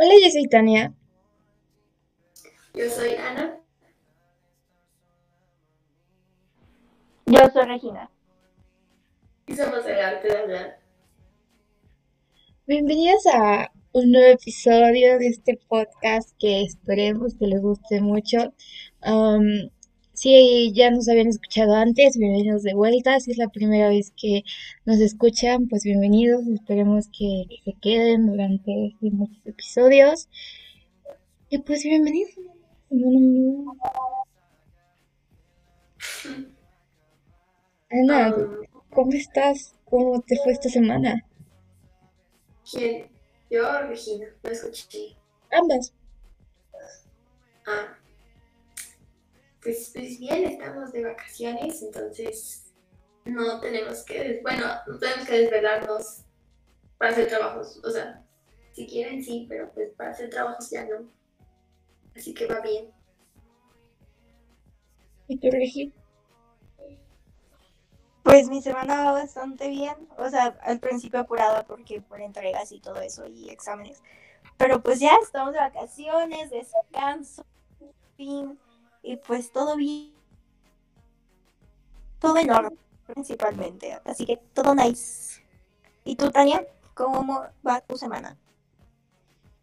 Hola, yo soy Tania. Yo soy Ana. Yo soy Regina. Y somos el arte de hablar. Bienvenidos a un nuevo episodio de este podcast que esperemos que les guste mucho. Um, si ya nos habían escuchado antes, bienvenidos de vuelta. Si es la primera vez que nos escuchan, pues bienvenidos. Esperemos que, que se queden durante muchos episodios. Y pues bienvenidos. Ana, Um, ¿cómo estás? ¿Cómo te fue esta semana? ¿Quién? Yo o Regina. No escuché. Ambas. Ah. Pues, pues bien, estamos de vacaciones, entonces no tenemos que, bueno, no tenemos que desvelarnos para hacer trabajos. O sea, si quieren sí, pero pues para hacer trabajos ya no. Así que va bien. ¿Y tú, Regi? Pues mi semana va bastante bien. O sea, al principio apurada porque por entregas y todo eso y exámenes. Pero pues ya estamos de vacaciones, descanso, fin. Y pues todo bien. Todo en orden, principalmente. Así que todo nice. ¿Y tú, Tania? ¿Cómo va tu semana?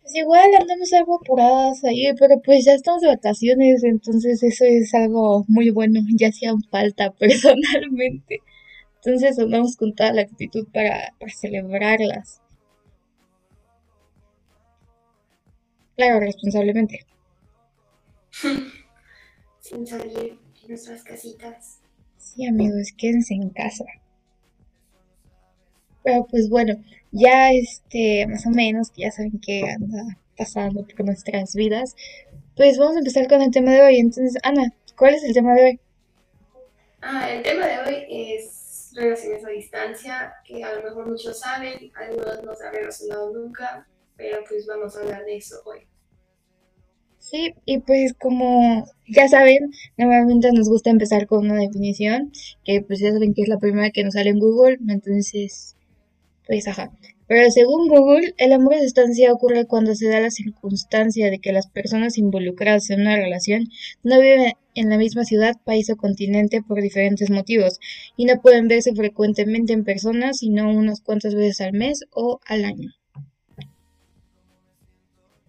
Pues igual andamos algo apuradas ahí, pero pues ya estamos de vacaciones, entonces eso es algo muy bueno, ya hacían falta personalmente. Entonces andamos con toda la actitud para, para celebrarlas. Claro, responsablemente. Sin salir de nuestras casitas. Sí, amigos, quédense en casa. Pero pues bueno, ya este, más o menos, ya saben qué anda pasando por nuestras vidas, pues vamos a empezar con el tema de hoy. Entonces, Ana, ¿cuál es el tema de hoy? Ah, el tema de hoy es relaciones a distancia, que a lo mejor muchos saben, algunos no se han relacionado nunca, pero pues vamos a hablar de eso hoy. Sí, y pues como ya saben, normalmente nos gusta empezar con una definición, que pues ya saben que es la primera que nos sale en Google, entonces, pues ajá. Pero según Google, el amor a distancia ocurre cuando se da la circunstancia de que las personas involucradas en una relación no viven en la misma ciudad, país o continente por diferentes motivos y no pueden verse frecuentemente en persona, sino unas cuantas veces al mes o al año.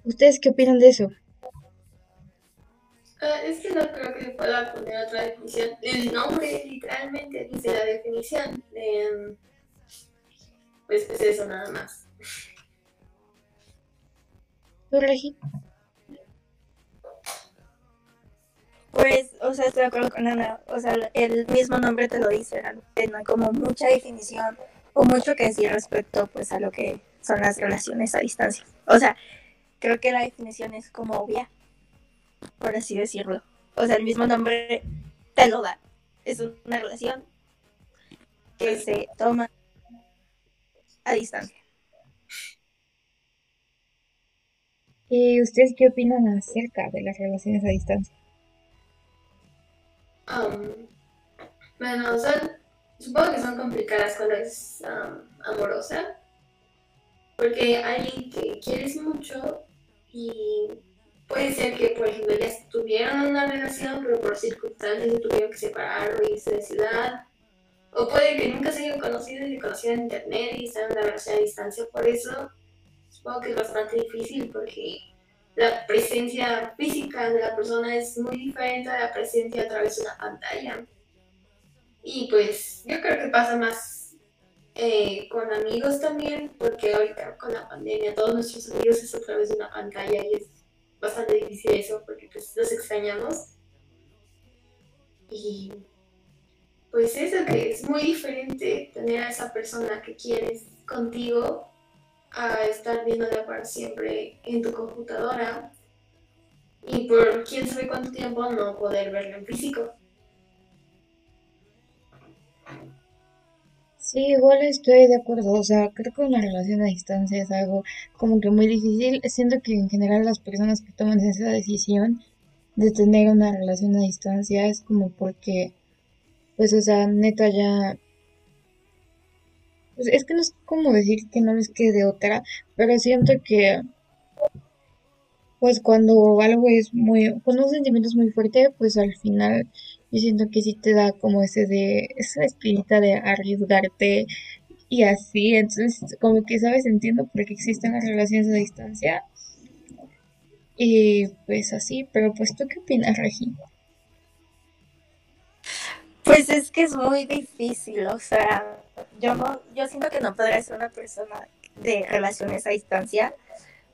¿Ustedes qué opinan de eso? Ah, es que no creo que pueda poner otra definición. El nombre literalmente dice la definición. Em, pues, pues eso nada más. ¿Tú, Regi? Pues, o sea, estoy de acuerdo con Ana. O sea, el mismo nombre te lo dice, no hay como mucha definición o mucho que decir respecto pues a lo que son las relaciones a distancia. O sea, creo que la definición es como obvia, por así decirlo. O sea, el mismo nombre te lo da. Es una relación que se toma a distancia. ¿Y ustedes qué opinan acerca de las relaciones a distancia? Am, bueno, son, supongo que son complicadas cuando es am, amorosa, porque alguien que quieres mucho y puede ser que, por ejemplo, ya tuvieron una relación, pero por circunstancias se tuvieron que separar o irse de ciudad, o puede que nunca se hayan conocido y se conocieron en internet y están en una relación a distancia, por eso supongo que es bastante difícil porque la presencia física de la persona es muy diferente a la presencia a través de una pantalla. Y pues yo creo que pasa más eh, con amigos también, porque ahorita con la pandemia todos nuestros amigos es a través de una pantalla y es bastante difícil eso porque pues los extrañamos. Y pues eso que es muy diferente tener a esa persona que quieres contigo a estar viéndola para siempre en tu computadora y por quién sabe cuánto tiempo no poder verla en físico. Sí, igual estoy de acuerdo, o sea, creo que una relación a distancia es algo como que muy difícil. Siento que en general las personas que toman esa decisión de tener una relación a distancia es como porque, pues, o sea, neta ya, pues es que no es como decir que no les quede otra, pero siento que pues cuando algo es muy, cuando un sentimiento es muy fuerte, pues al final yo siento que sí te da como ese de, esa espinita de arriesgarte y así, entonces como que sabes, entiendo por qué existen las relaciones a distancia y pues así, pero pues tú qué opinas, Regi? Pues es que es muy difícil, o sea, yo no, yo siento que no podría ser una persona de relaciones a distancia,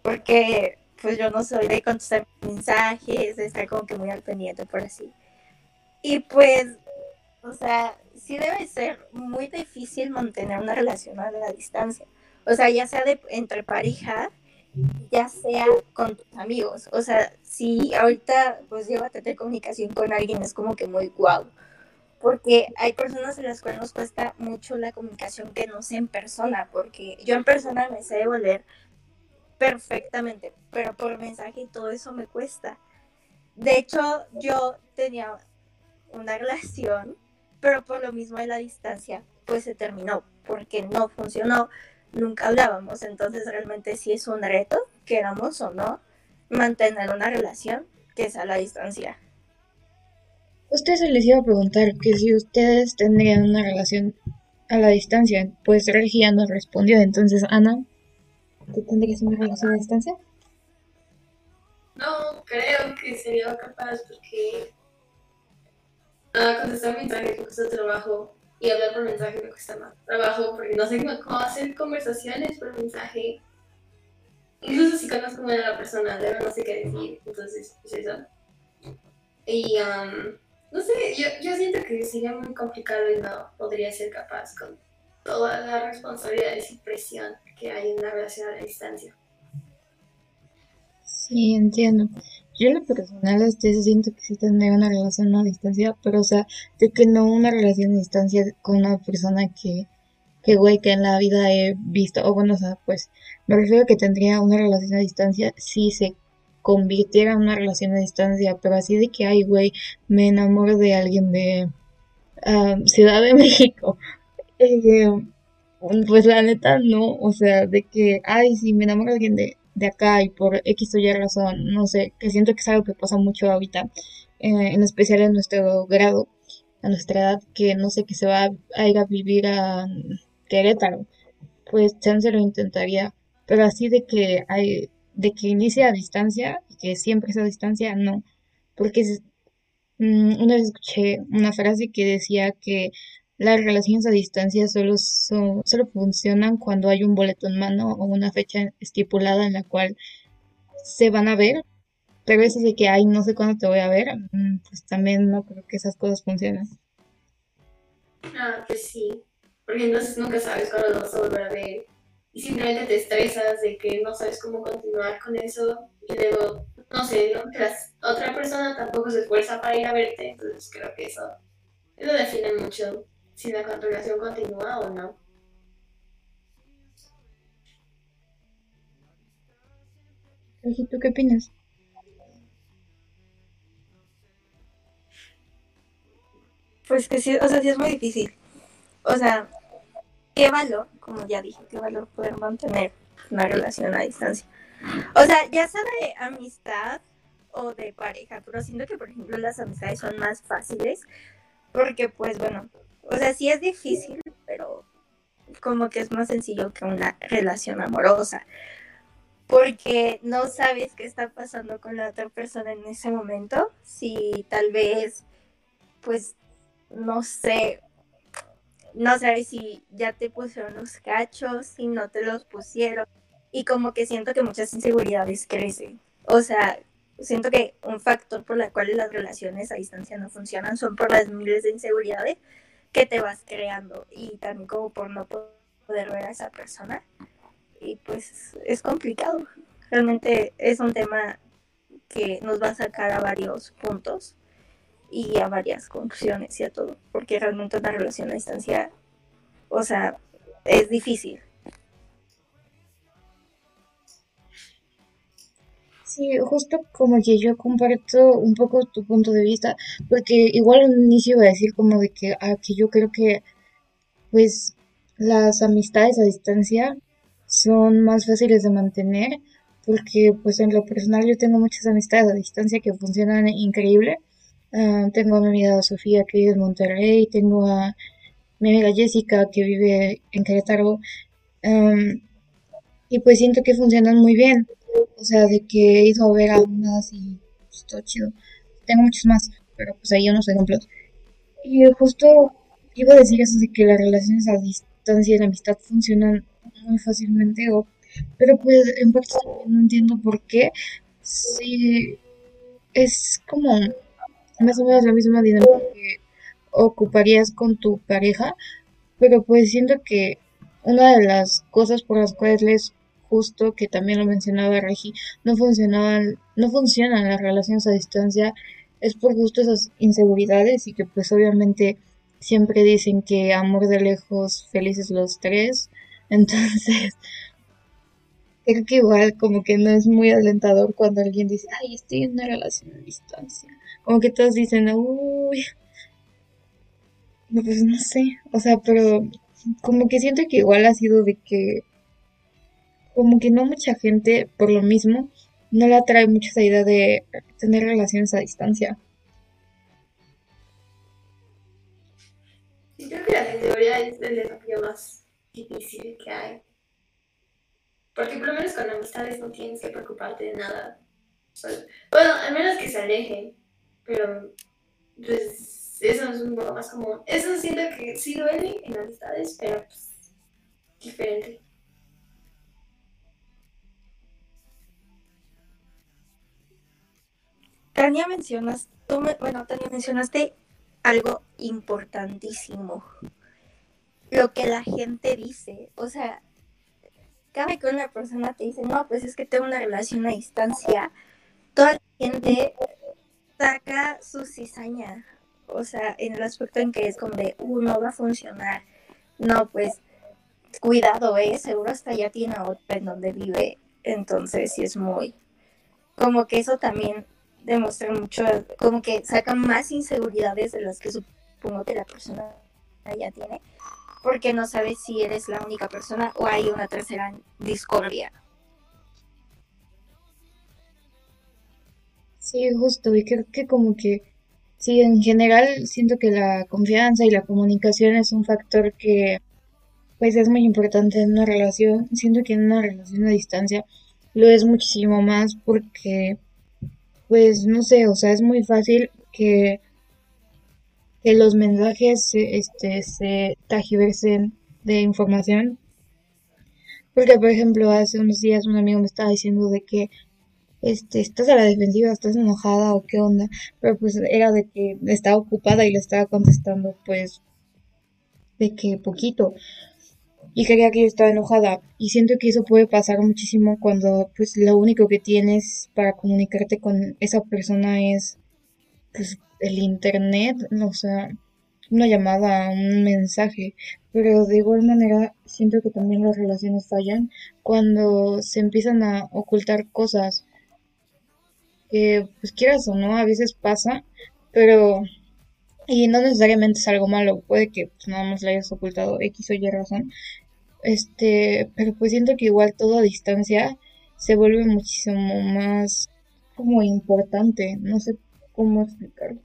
porque pues yo no soy de contestar mensajes, de estar como que muy al pendiente por así. Y pues, o sea, sí debe ser muy difícil mantener una relación a la distancia. O sea, ya sea de, entre pareja, ya sea con tus amigos. O sea, si ahorita pues lleva a tener comunicación con alguien es como que muy guau. Porque hay personas en las cuales nos cuesta mucho la comunicación que no sea en persona. Porque yo en persona me sé devolver perfectamente, pero por mensaje y todo eso me cuesta. De hecho, yo tenía una relación, pero por lo mismo de la distancia, pues se terminó, porque no funcionó, nunca hablábamos, entonces realmente sí es un reto, queramos o no, mantener una relación que es a la distancia. Ustedes se les iba a preguntar que si ustedes tendrían una relación a la distancia, pues Regia nos respondió, entonces Ana, ¿tú tendrías una relación a distancia? No, creo que sería capaz porque uh, contestar mensajes me cuesta trabajo y hablar por mensaje me cuesta más trabajo porque no sé cómo hacer conversaciones por mensaje. Incluso si conozco a la persona, de verdad no sé qué decir, entonces pues eso. Y um, no sé, yo, yo siento que sería muy complicado y no podría ser capaz con todas las responsabilidades y presión que hay en una relación a la distancia. Sí, entiendo. Yo lo personal este, siento que sí tendría una relación a distancia, pero o sea, de que no una relación a distancia con una persona que, que güey, que en la vida he visto, o bueno, o sea, pues me refiero a que tendría una relación a distancia si se convirtiera en una relación a distancia, pero así de que, ay, güey, me enamoro de alguien de ah, Ciudad de México. Eh, pues la neta no, o sea, de que, ay, si me enamoro de alguien de, de acá y por X o Y razón, no sé, que siento que es algo que pasa mucho ahorita, eh, en especial en nuestro grado, a nuestra edad, que no sé, que se va a ir a vivir a Querétaro, pues chance lo intentaría, pero así de que hay, de que inicie a distancia, y que siempre sea a distancia, no, porque mm, una vez escuché una frase que decía que las relaciones a distancia solo, son, solo funcionan cuando hay un boleto en mano o una fecha estipulada en la cual se van a ver, pero eso de que, ay, no sé cuándo te voy a ver, mm, pues también no creo que esas cosas funcionen. Ah, pues sí, porque entonces nunca sabes cuándo lo vas a volver a ver y simplemente te estresas de que no sabes cómo continuar con eso y luego, no sé, ¿no? otra persona tampoco se esfuerza para ir a verte, entonces creo que eso, eso define mucho si la relación continúa o no. ¿tú qué opinas? Pues que sí, o sea, sí es muy difícil. O sea, qué valor, como ya dije, qué valor poder mantener una relación a distancia. O sea, ya sea de amistad o de pareja, pero siento que, por ejemplo, las amistades son más fáciles porque, pues, bueno, o sea, sí es difícil, pero como que es más sencillo que una relación amorosa. Porque no sabes qué está pasando con la otra persona en ese momento. Si tal vez, pues, no sé, no sabes si ya te pusieron los cachos, si no te los pusieron. Y como que siento que muchas inseguridades crecen. O sea, siento que un factor por el cual las relaciones a distancia no funcionan son por las miles de inseguridades que te vas creando y también como por no poder ver a esa persona. Y pues es complicado. Realmente es un tema que nos va a sacar a varios puntos y a varias conclusiones y a todo, porque realmente una relación a distancia, o sea, es difícil. Sí, justo como que yo comparto un poco tu punto de vista, porque igual al inicio iba a decir como de que, ah, que yo creo que pues las amistades a distancia son más fáciles de mantener porque pues en lo personal yo tengo muchas amistades a distancia que funcionan increíble. Ah, tengo a mi amiga Sofía que vive en Monterrey, tengo a mi amiga Jessica que vive en Querétaro. y pues siento que funcionan muy bien. O sea, de que a ver a unas y pues, chido. Tengo muchos más, pero pues ahí unos ejemplos. Y justo iba a decir eso de que las relaciones a distancia y la amistad funcionan muy fácilmente, pero pues en parte no entiendo por qué. Si es como más o menos la misma dinámica que ocuparías con tu pareja, pero pues siento que una de las cosas por las cuales justo que también lo mencionaba Regi, no funcionaban, no funcionan las relaciones a distancia, es por justo esas inseguridades y que pues obviamente siempre dicen que amor de lejos, felices los tres, entonces creo que igual como que no es muy alentador cuando alguien dice, ay, estoy en una relación a distancia. Como que todos dicen, uy, pues no sé, o sea, pero como que siento que igual ha sido de que, como que no mucha gente, por lo mismo, no le atrae mucho esa idea de tener relaciones a distancia. Sí, creo que la teoría es el desafío más difícil que hay. Porque por lo menos con amistades no tienes que preocuparte de nada. Bueno, al menos que se alejen. Pero, pues, eso es un poco más común. Eso siento que sí duele en amistades, pero pues, diferente. Tania mencionas, tú bueno, Tania mencionaste algo importantísimo. Lo que la gente dice. O sea, cada que una persona te dice, no, pues es que tengo una relación a distancia, toda la gente saca su cizaña. O sea, en el aspecto en que es como de, uh, no va a funcionar. No, pues, cuidado, eh, seguro hasta ya tiene otra en donde vive. Entonces, sí es muy. Como que eso también demuestra mucho, como que saca más inseguridades de las que supongo que la persona ya tiene porque no sabes si eres la única persona o hay una tercera discordia. Sí, justo, y creo que como que, sí, en general siento que la confianza y la comunicación es un factor que pues es muy importante en una relación. Siento que en una relación a distancia lo es muchísimo más porque, pues no sé, o sea, es muy fácil que que los mensajes este, se tajiversen de información. Porque, por ejemplo, hace unos días un amigo me estaba diciendo de que este, estás a la defensiva, estás enojada o qué onda. Pero pues era de que estaba ocupada y le estaba contestando pues de que poquito. Y quería que yo estaba enojada. Y siento que eso puede pasar muchísimo cuando pues lo único que tienes para comunicarte con esa persona es pues el internet, o sea, una llamada, un mensaje, pero de igual manera siento que también las relaciones fallan cuando se empiezan a ocultar cosas que pues quieras o no, a veces pasa, pero y no necesariamente es algo malo, puede que pues, nada más le hayas ocultado X o Y razón, este, pero pues siento que igual todo a distancia se vuelve muchísimo más como importante, no sé cómo explicarlo.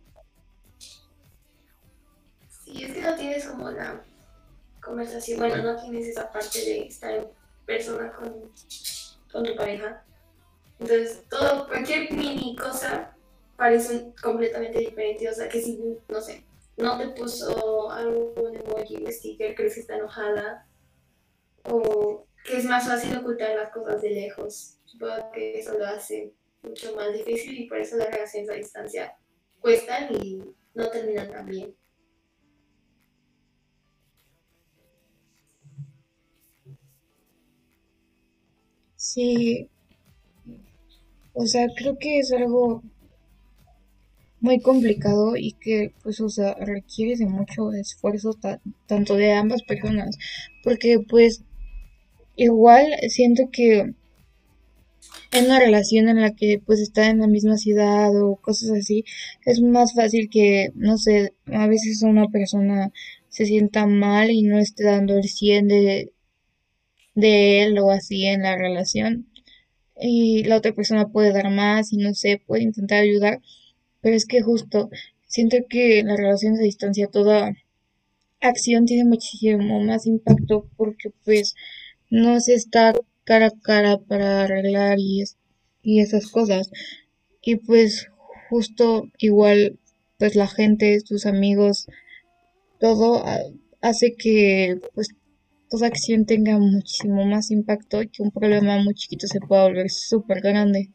Sí, es que no tienes como la conversación, bueno, no tienes esa parte de estar en persona con, con tu pareja. Entonces, todo, cualquier mini cosa parece completamente diferente. O sea, que si, no sé, no te puso algún emoji o sticker, crees que está enojada. O que es más fácil ocultar las cosas de lejos. Supongo que eso lo hace mucho más difícil y por eso las relaciones a distancia cuestan y no terminan tan bien. Sí, o sea, creo que es algo muy complicado y que, pues, o sea, requiere de mucho esfuerzo tanto de ambas personas, porque, pues, igual siento que en una relación en la que, pues, está en la misma ciudad o cosas así, es más fácil que, no sé, a veces una persona se sienta mal y no esté dando el 100 de, de él o así en la relación. y la otra persona puede dar más y no sé, puede intentar ayudar, pero es que justo siento que en las relaciones a distancia toda acción tiene muchísimo más impacto porque pues no se está cara a cara para arreglar y, y esas cosas. Y pues justo igual pues la gente, tus amigos, todo hace que pues toda acción tenga muchísimo más impacto y que un problema muy chiquito se pueda volver súper grande.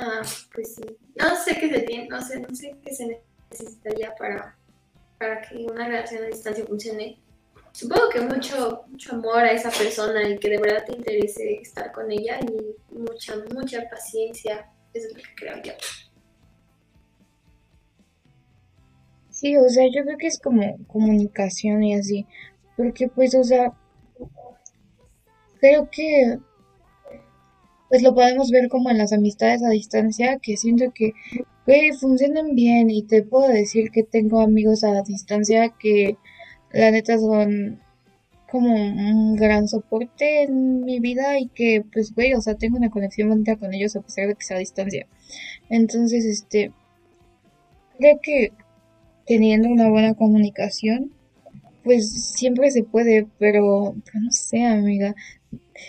Ah, pues sí. No sé qué se tiene, no sé, no sé qué se necesitaría para, para que una relación a distancia funcione. Supongo que mucho, mucho amor a esa persona y que de verdad te interese estar con ella y mucha, mucha paciencia. Es lo que creo yo. Sí, o sea, yo creo que es como comunicación y así, porque pues, o sea, creo que pues lo podemos ver como en las amistades a distancia, que siento que, güey, funcionan bien y te puedo decir que tengo amigos a distancia que la neta son como un gran soporte en mi vida y que pues güey, o sea, tengo una conexión bonita con ellos a pesar de que sea a distancia. Entonces, este, creo que teniendo una buena comunicación, pues siempre se puede, pero, no sé, amiga.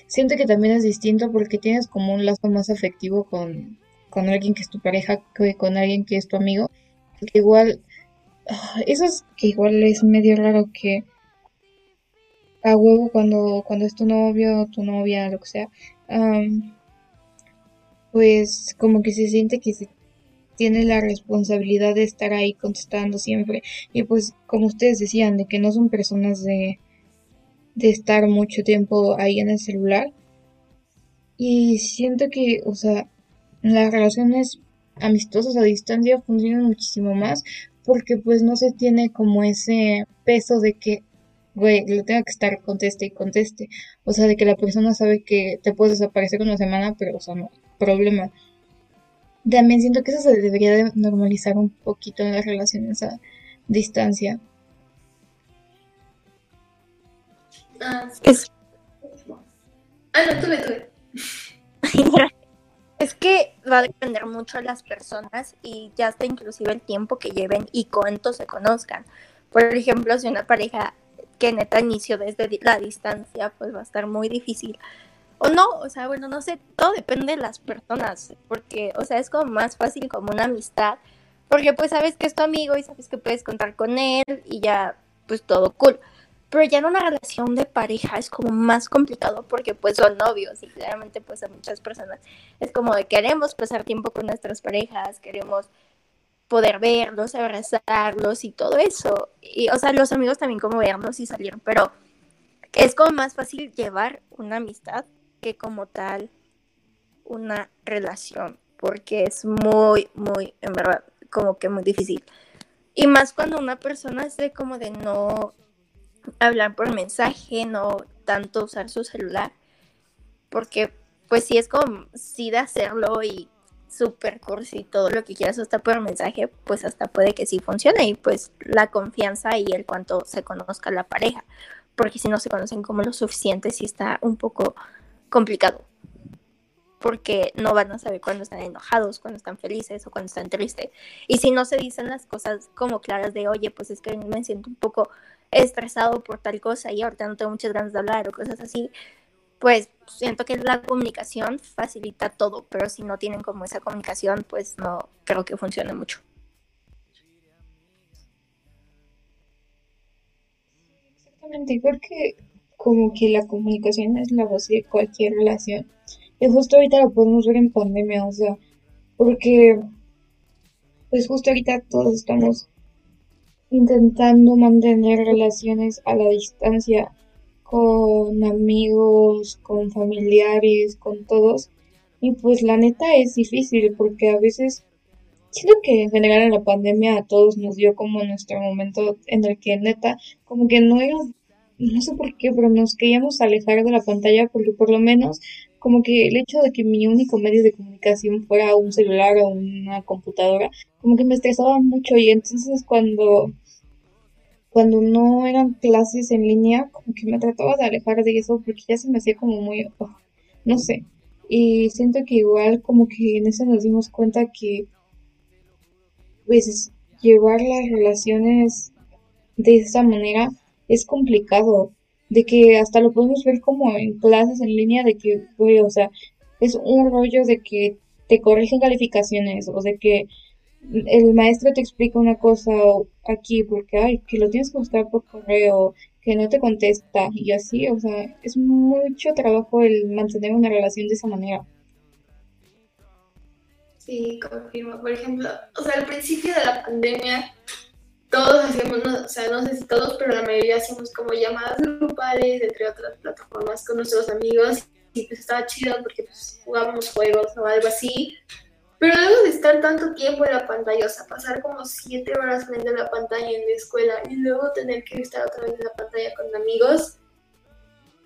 Siento que también es distinto porque tienes como un lazo más afectivo con, con alguien que es tu pareja que con alguien que es tu amigo. Que igual, ah, eso es que igual es medio raro que a huevo cuando, cuando es tu novio, tu novia, lo que sea, pues como que se siente que se tiene la responsabilidad de estar ahí contestando siempre. Y pues como ustedes decían, de que no son personas de, de estar mucho tiempo ahí en el celular. Y siento que, o sea, las relaciones amistosas a distancia funcionan muchísimo más porque pues no se tiene como ese peso de que, güey, lo tenga que estar conteste y conteste. O sea, de que la persona sabe que te puedes desaparecer una semana, pero, o sea, no, problema. También siento que eso se debería de normalizar un poquito en las relaciones a distancia. Ah, es... Ah, no, tuve, tuve. es que va a depender mucho de las personas y ya hasta inclusive el tiempo que lleven y cuánto se conozcan. Por ejemplo, si una pareja que neta inició desde la distancia, pues va a estar muy difícil o no, o sea, bueno, no sé, todo depende de las personas, porque, o sea, es como más fácil como una amistad, porque pues sabes que es tu amigo y sabes que puedes contar con él y ya, pues todo cool. Pero ya en una relación de pareja es como más complicado porque pues son novios y claramente pues a muchas personas es como de queremos pasar tiempo con nuestras parejas, queremos poder verlos, abrazarlos y todo eso. Y o sea, los amigos también como verlos y salir, pero es como más fácil llevar una amistad que como tal una relación, porque es muy, muy, en verdad, como que muy difícil. Y más cuando una persona es como de no hablar por mensaje, no tanto usar su celular, porque pues si es como, sí de hacerlo y super cursi y todo lo que quieras hasta por mensaje, pues hasta puede que sí funcione y pues la confianza y el cuanto se conozca la pareja, porque si no se conocen como lo suficiente, sí está un poco complicado. Porque no van a saber cuándo están enojados, cuando están felices o cuando están tristes. Y si no se dicen las cosas como claras de, oye, pues es que me siento un poco estresado por tal cosa y ahorita no tengo muchas ganas de hablar o cosas así, pues siento que la comunicación facilita todo, pero si no tienen como esa comunicación, pues no creo que funcione mucho. Exactamente, porque como que la comunicación es la base de cualquier relación. Y justo ahorita lo podemos ver en pandemia, o sea, porque pues justo ahorita todos estamos intentando mantener relaciones a la distancia con amigos, con familiares, con todos. Y pues la neta es difícil porque a veces siento que en general en la pandemia a todos nos dio como nuestro momento en el que neta como que no era no sé por qué, pero nos queríamos alejar de la pantalla porque por lo menos como que el hecho de que mi único medio de comunicación fuera un celular o una computadora, como que me estresaba mucho y entonces cuando cuando no eran clases en línea, como que me trataba de alejar de eso porque ya se me hacía como muy, oh, no sé. Y siento que igual como que en eso nos dimos cuenta que pues llevar las relaciones de esa manera es complicado, de que hasta lo podemos ver como en clases en línea, de que, güey, o sea, es un rollo de que te corrigen calificaciones o de que el maestro te explica una cosa aquí porque, ay, que lo tienes que buscar por correo, que no te contesta y así, o sea, es mucho trabajo el mantener una relación de esa manera. Sí, confirmo. Por ejemplo, o sea, al principio de la pandemia, todos hacíamos, o sea, no sé si todos, pero la mayoría hacíamos como llamadas grupales, entre otras plataformas, con nuestros amigos, y pues estaba chido porque pues jugábamos juegos o algo así. Pero luego de estar tanto tiempo en la pantalla, o sea, pasar como siete horas frente a la pantalla en la escuela y luego tener que estar otra vez en la pantalla con amigos,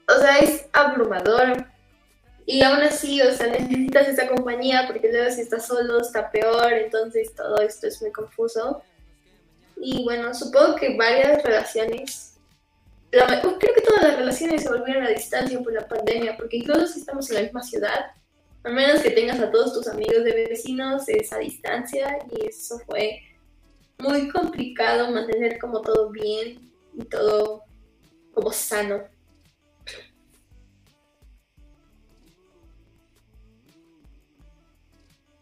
o sea, es abrumador. Y aún así, o sea, necesitas esa compañía porque luego si estás solo está peor, entonces todo esto es muy confuso. Y bueno, supongo que varias relaciones, creo que todas las relaciones se volvieron a distancia por la pandemia, porque incluso si estamos en la misma ciudad, a menos que tengas a todos tus amigos de vecinos, es a distancia y eso fue muy complicado mantener como todo bien y todo como sano.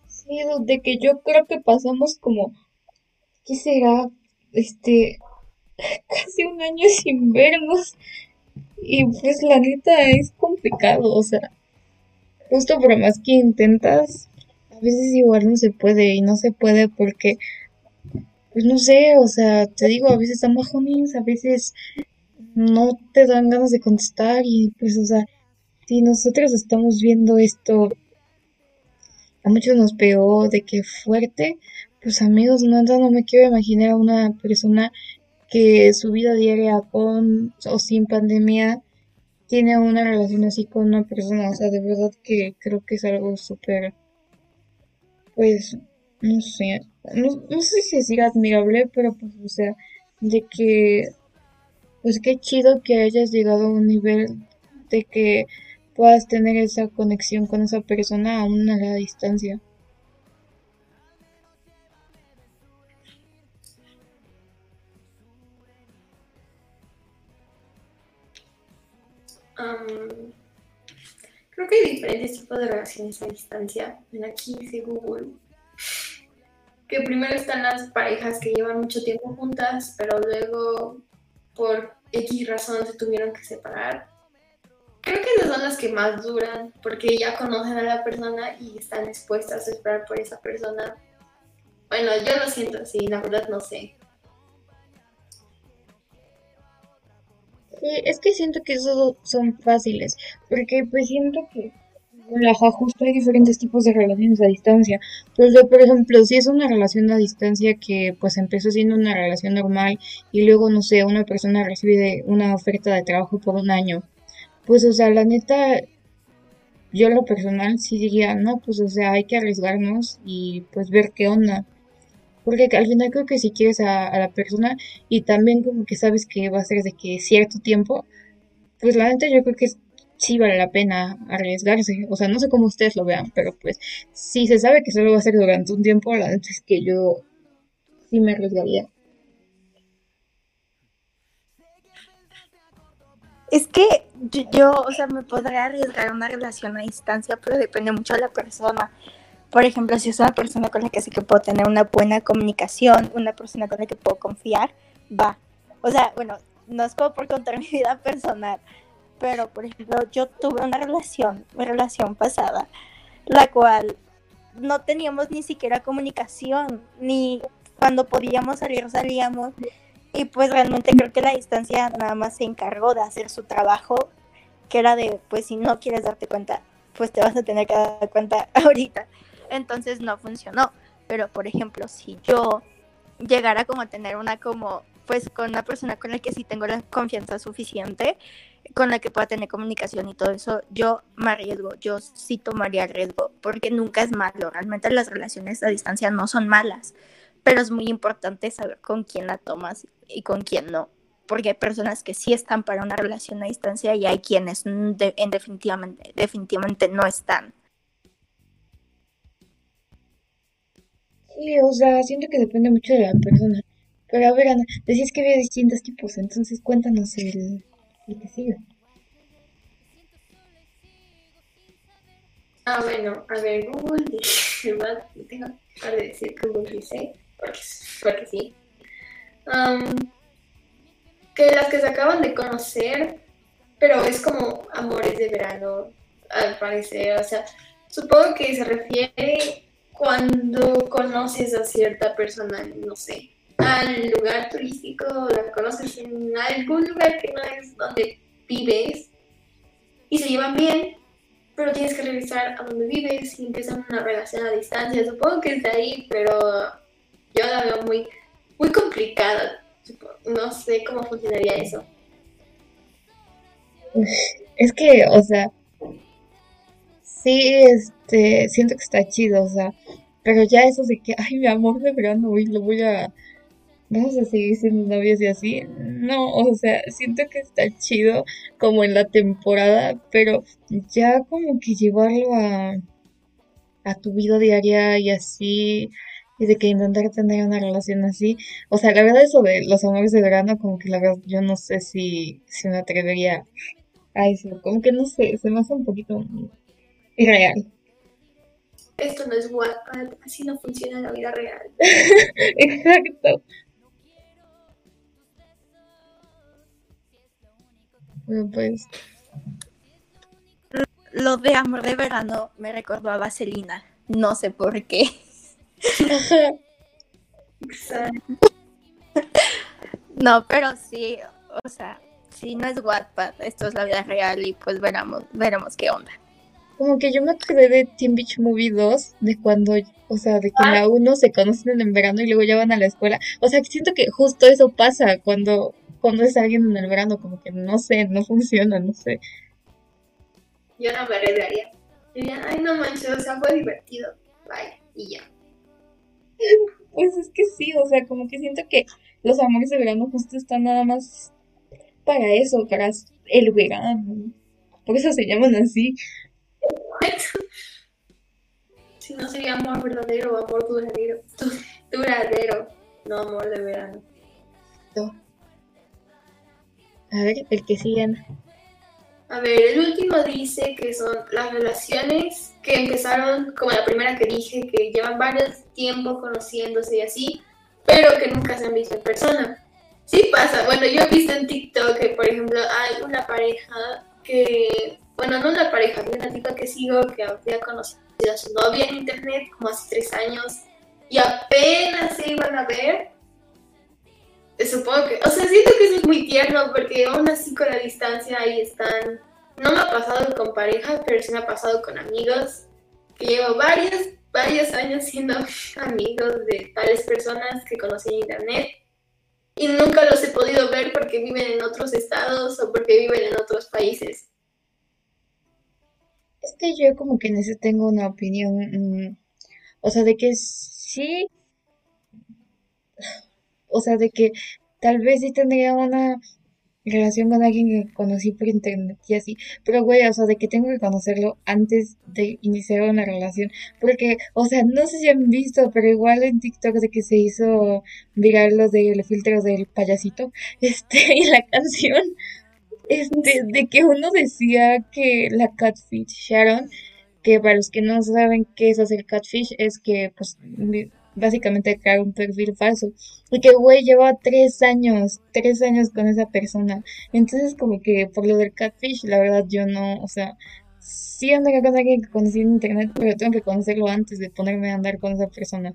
Sí, de que yo creo que pasamos como, ¿qué será? Este, casi un año sin vernos. Y pues la neta es complicado, o sea, justo por más que intentas, a veces igual no se puede y no se puede porque, pues no sé, o sea, te digo, a veces están bajones, a veces no te dan ganas de contestar y pues, o sea, si nosotros estamos viendo esto, a muchos nos pegó de que fuerte, pues amigos, no, no me quiero imaginar a una persona que su vida diaria con o sin pandemia tiene una relación así con una persona. O sea, de verdad que creo que es algo súper, pues, no sé, no, sé si decir admirable, pero pues, o sea, de que, pues qué chido que hayas llegado a un nivel de que puedas tener esa conexión con esa persona aún a la distancia. Creo que hay diferentes tipos de relaciones a distancia. En aquí dice Google que primero están las parejas que llevan mucho tiempo juntas, pero luego por X razón se tuvieron que separar. Creo que esas son las que más duran, porque ya conocen a la persona y están dispuestas a esperar por esa persona. Bueno, yo lo siento así, la verdad no sé. Sí, es que siento que esos son fáciles, porque pues siento que justo hay diferentes tipos de relaciones a distancia. Pues por ejemplo, si es una relación a distancia que pues empezó siendo una relación normal y luego, no sé, una persona recibe una oferta de trabajo por un año, pues o sea, la neta, yo lo personal sí diría, no, pues o sea, hay que arriesgarnos y pues ver qué onda. Porque al final creo que si quieres a, la persona y también como que sabes que va a ser de que cierto tiempo, pues la neta yo creo que sí vale la pena arriesgarse. O sea, no sé cómo ustedes lo vean, pero pues si se sabe que solo va a ser durante un tiempo, la neta es que yo sí me arriesgaría. Es que yo, o sea, me podría arriesgar una relación a distancia, pero depende mucho de la persona. Por ejemplo, si es una persona con la que sé que puedo tener una buena comunicación, una persona con la que puedo confiar, va. O sea, bueno, no es como por contar mi vida personal, pero por ejemplo, yo tuve una relación, mi relación pasada, la cual no teníamos ni siquiera comunicación, ni cuando podíamos salir salíamos. Y pues realmente creo que la distancia nada más se encargó de hacer su trabajo, que era de, pues si no quieres darte cuenta, pues te vas a tener que dar cuenta ahorita entonces no funcionó. Pero, por ejemplo, si yo llegara como a tener una como, pues con una persona con la que sí tengo la confianza suficiente, con la que pueda tener comunicación y todo eso, yo me arriesgo, yo sí tomaría riesgo, porque nunca es malo, realmente las relaciones a distancia no son malas, pero es muy importante saber con quién la tomas y con quién no. Porque hay personas que sí están para una relación a distancia y hay quienes en definitivamente, definitivamente no están. Sí, o sea, siento que depende mucho de la persona. Pero a ver, Ana, decías que había distintos tipos, entonces cuéntanos el, el que sigue. Ah, bueno, a ver, Google dice, tengo que decir que Google dice, porque, porque sí, um, que las que se acaban de conocer, pero es como amores de verano, al parecer, o sea, supongo que se refiere cuando conoces a cierta persona, no sé, al lugar turístico, la conoces en algún lugar que no es donde vives y se llevan bien, pero tienes que revisar a dónde vives y empiezan una relación a distancia. Supongo que es de ahí, pero yo la veo muy, muy complicada. No sé cómo funcionaría eso. Es que, o sea, sí, este, siento que está chido, o sea, pero ya eso de que, ay, mi amor de verano, hoy lo voy a, vamos a seguir siendo novios y así. No, o sea, siento que está chido como en la temporada, pero ya como que llevarlo a, a tu vida diaria y así, y de que intentar tener una relación así. O sea, la verdad eso de los amores de verano, como que la verdad yo no sé si, si me atrevería a eso. Como que no sé, se me hace un poquito irreal. Esto no es guapa, así no funciona la vida real. Exacto. pues. Lo de amor de verano me recordó a Vaselina. No sé por qué. no, pero sí, o sea, si no es Wattpad, esto es la vida real y pues veremos, veremos qué onda. Como que yo me acordé de Teen Beach Movie 2, de cuando, o sea, de que ah. la uno se conocen en verano y luego ya van a la escuela. O sea, siento que justo eso pasa cuando es alguien en el verano, como que no sé, no funciona, no sé. Yo no me arriesgaría. Diría, ay, no manches, o sea, fue divertido. Bye, y ya. Pues es que sí, o sea, como que siento que los amores de verano justo están nada más para eso, para el verano. Por eso se llaman así. Si no sería amor verdadero o amor duradero. Duradero, no amor de verano. No. A ver, el que siguen. A ver, el último dice que son las relaciones que empezaron como la primera que dije, que llevan varios tiempos conociéndose y así, pero que nunca se han visto en persona. Sí pasa, bueno, yo he visto en TikTok que, por ejemplo, hay una pareja que, bueno, no una pareja, una tipa que sigo que había conocido a su novia en internet como hace tres años y apenas se iban a ver supongo que, o sea, siento que es muy tierno porque aún así con la distancia ahí están. No me ha pasado con pareja, pero sí me ha pasado con amigos, que llevo varios, varios años siendo amigos de tales personas que conocí en internet y nunca los he podido ver porque viven en otros estados o porque viven en otros países. Es que yo como que en eso tengo una opinión, mm, o sea, de que sí o sea, de que tal vez sí tendría una relación con alguien que conocí por internet y así, pero güey, o sea, de que tengo que conocerlo antes de iniciar una relación, porque, o sea, no sé si han visto, pero igual en TikTok de que se hizo viral lo del filtro del payasito, este, y la canción, este, de que uno decía que la catfish Sharon, que para los que no saben qué es hacer catfish, es que, pues, básicamente crear un perfil falso. Y que güey lleva tres años, tres años con esa persona. Entonces como que por lo del catfish, la verdad yo no, o sea, sí andaría con alguien que conocí en internet, pero tengo que conocerlo antes de ponerme a andar con esa persona.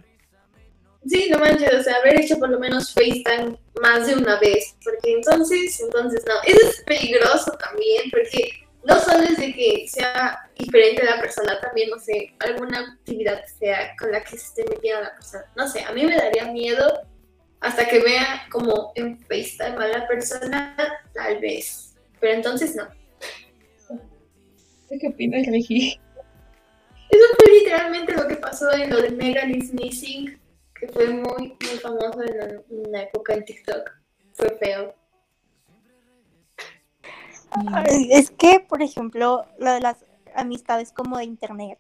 Sí, no manches, o sea, haber hecho por lo menos FaceTime más de una vez, porque entonces, entonces no, eso es peligroso también, porque no solo es de que sea diferente la persona, también, no sé, alguna actividad sea con la que se esté metiendo la persona. No sé, a mí me daría miedo hasta que vea como en FaceTime a la persona, tal vez. Pero entonces no. ¿Qué opinas, Regi? Eso fue literalmente lo que pasó en lo de Megan is Missing, que fue muy, muy famoso en, una época en TikTok. fue feo. Es que, por ejemplo, lo de las amistades como de internet.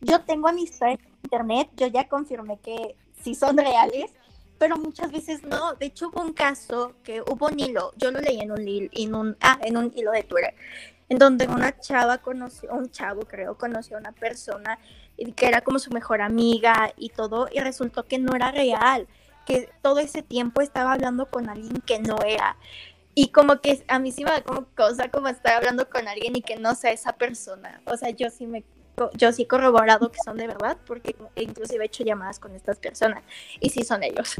Yo tengo amistades de internet, yo ya confirmé que sí son reales, pero muchas veces no. De hecho, hubo un caso que hubo un hilo, yo lo leí en un, en un, ah, en un hilo de Twitter, en donde una chava conoció, un chavo creo, conoció a una persona que era como su mejor amiga y todo, y resultó que no era real, que todo ese tiempo estaba hablando con alguien que no era. Y como que a mí sí me da como cosa como estar hablando con alguien y que no sea esa persona. O sea, yo sí me yo sí he corroborado que son de verdad, porque inclusive he hecho llamadas con estas personas y sí son ellos.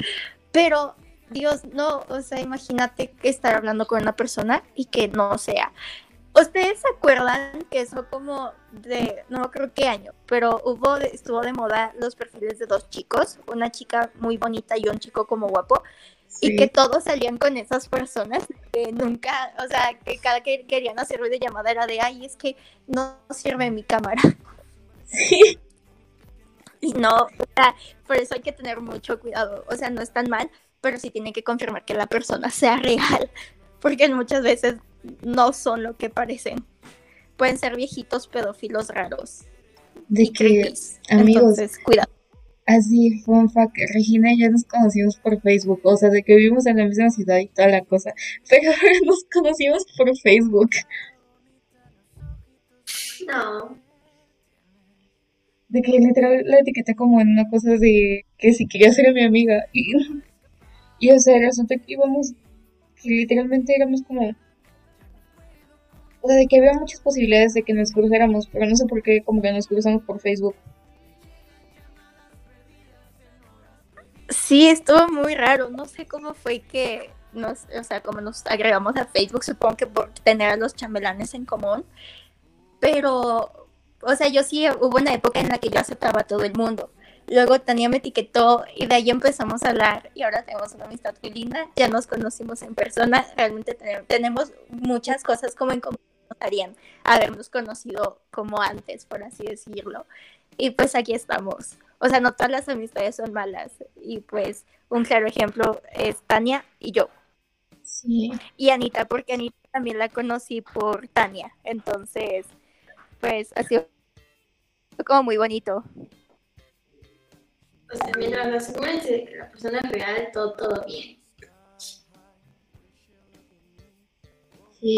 Pero Dios, no, o sea, imagínate estar hablando con una persona y que no sea. ¿Ustedes se acuerdan que eso como de, no creo qué año, pero hubo, estuvo de moda los perfiles de dos chicos, una chica muy bonita y un chico como guapo, y que todos salían con esas personas que nunca, o sea, que cada que querían hacer llamada era de, ay, es que no sirve mi cámara. Sí. Y no, o sea, por eso hay que tener mucho cuidado, o sea, no es tan mal, pero sí tiene que confirmar que la persona sea real, porque muchas veces no son lo que parecen. Pueden ser viejitos pedófilos raros. De que, amigos, Entonces, cuidado. Así, fun fact, Regina y yo nos conocimos por Facebook, o sea, de que vivimos en la misma ciudad y toda la cosa, pero ahora nos conocimos por Facebook. No. De que literal la etiqueté como en una cosa de que si quería ser mi amiga. Y, y o sea, resulta que íbamos, que literalmente éramos como o de que había muchas posibilidades de que nos cruzáramos, pero no sé por qué como que nos cruzamos por Facebook. Sí, estuvo muy raro. No sé cómo fue que nos, o sea, como nos agregamos a Facebook, supongo que por tener a los chambelanes en común. Pero, o sea, yo sí hubo una época en la que yo aceptaba a todo el mundo. Luego Tania me etiquetó y de ahí empezamos a hablar y ahora tenemos una amistad muy linda. Ya nos conocimos en persona. Realmente tenemos muchas cosas como en común harían habernos conocido como antes, por así decirlo. Y pues aquí estamos. O sea, no todas las amistades son malas. Y pues un claro ejemplo es Tania y yo. Sí. Y Anita, porque Anita también la conocí por Tania. Entonces, pues ha sido como muy bonito. Sea, mientras la de que la persona real, todo, todo bien. Sí,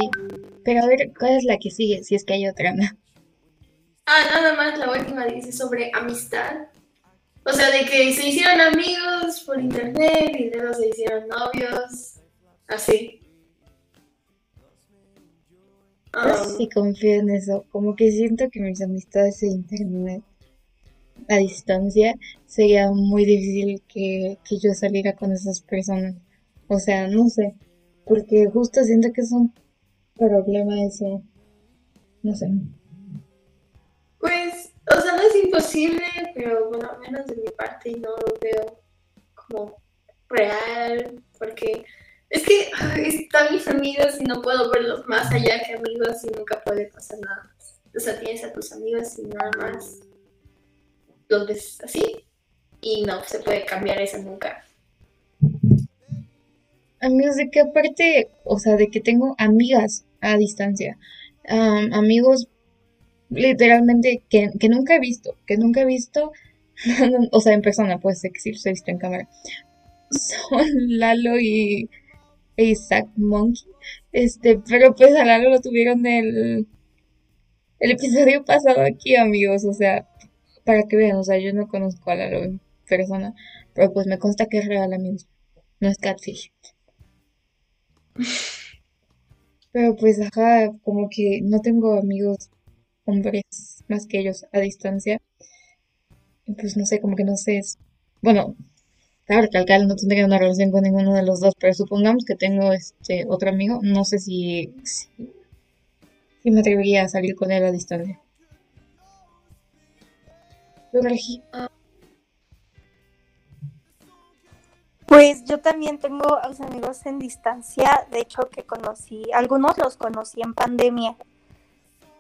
pero a ver, ¿cuál es la que sigue? Si es que hay otra, ¿no? Ah, nada más la última dice sobre amistad. O sea, de que se hicieron amigos por internet y luego se hicieron novios. Así. Um, sí confío en eso. Como que siento que mis amistades de internet a distancia sería muy difícil que, que yo saliera con esas personas. O sea, no sé. Porque justo siento que son problema eso? No sé. Pues, o sea, no es imposible, pero bueno, menos de mi parte no lo veo como real, porque es que están mis amigos y no puedo verlos más allá que amigos y nunca puede pasar nada más. O sea, tienes a tus amigos y nada más los ves así y no se puede cambiar eso nunca. Amigos, de que aparte, o sea, de que tengo amigas a distancia. amigos literalmente que, nunca he visto, que nunca he visto, o sea, en persona, pues que sí los he visto en cámara. Son Lalo y Isaac Monkey. Este, pero pues a Lalo lo tuvieron el, el episodio pasado aquí, amigos. O sea, para que vean, o sea, yo no conozco a Lalo en persona, pero pues me consta que es real, amigos. No es catfish. Pero pues, ajá, como que no tengo amigos hombres más que ellos a distancia. Pues no sé, como que no sé. Bueno, claro que no tendría una relación con ninguno de los dos, pero supongamos que tengo este otro amigo, no sé si, si, me atrevería a salir con él a distancia. ¿Tú, Regi? Pues yo también tengo a los amigos en distancia, de hecho que conocí, algunos los conocí en pandemia.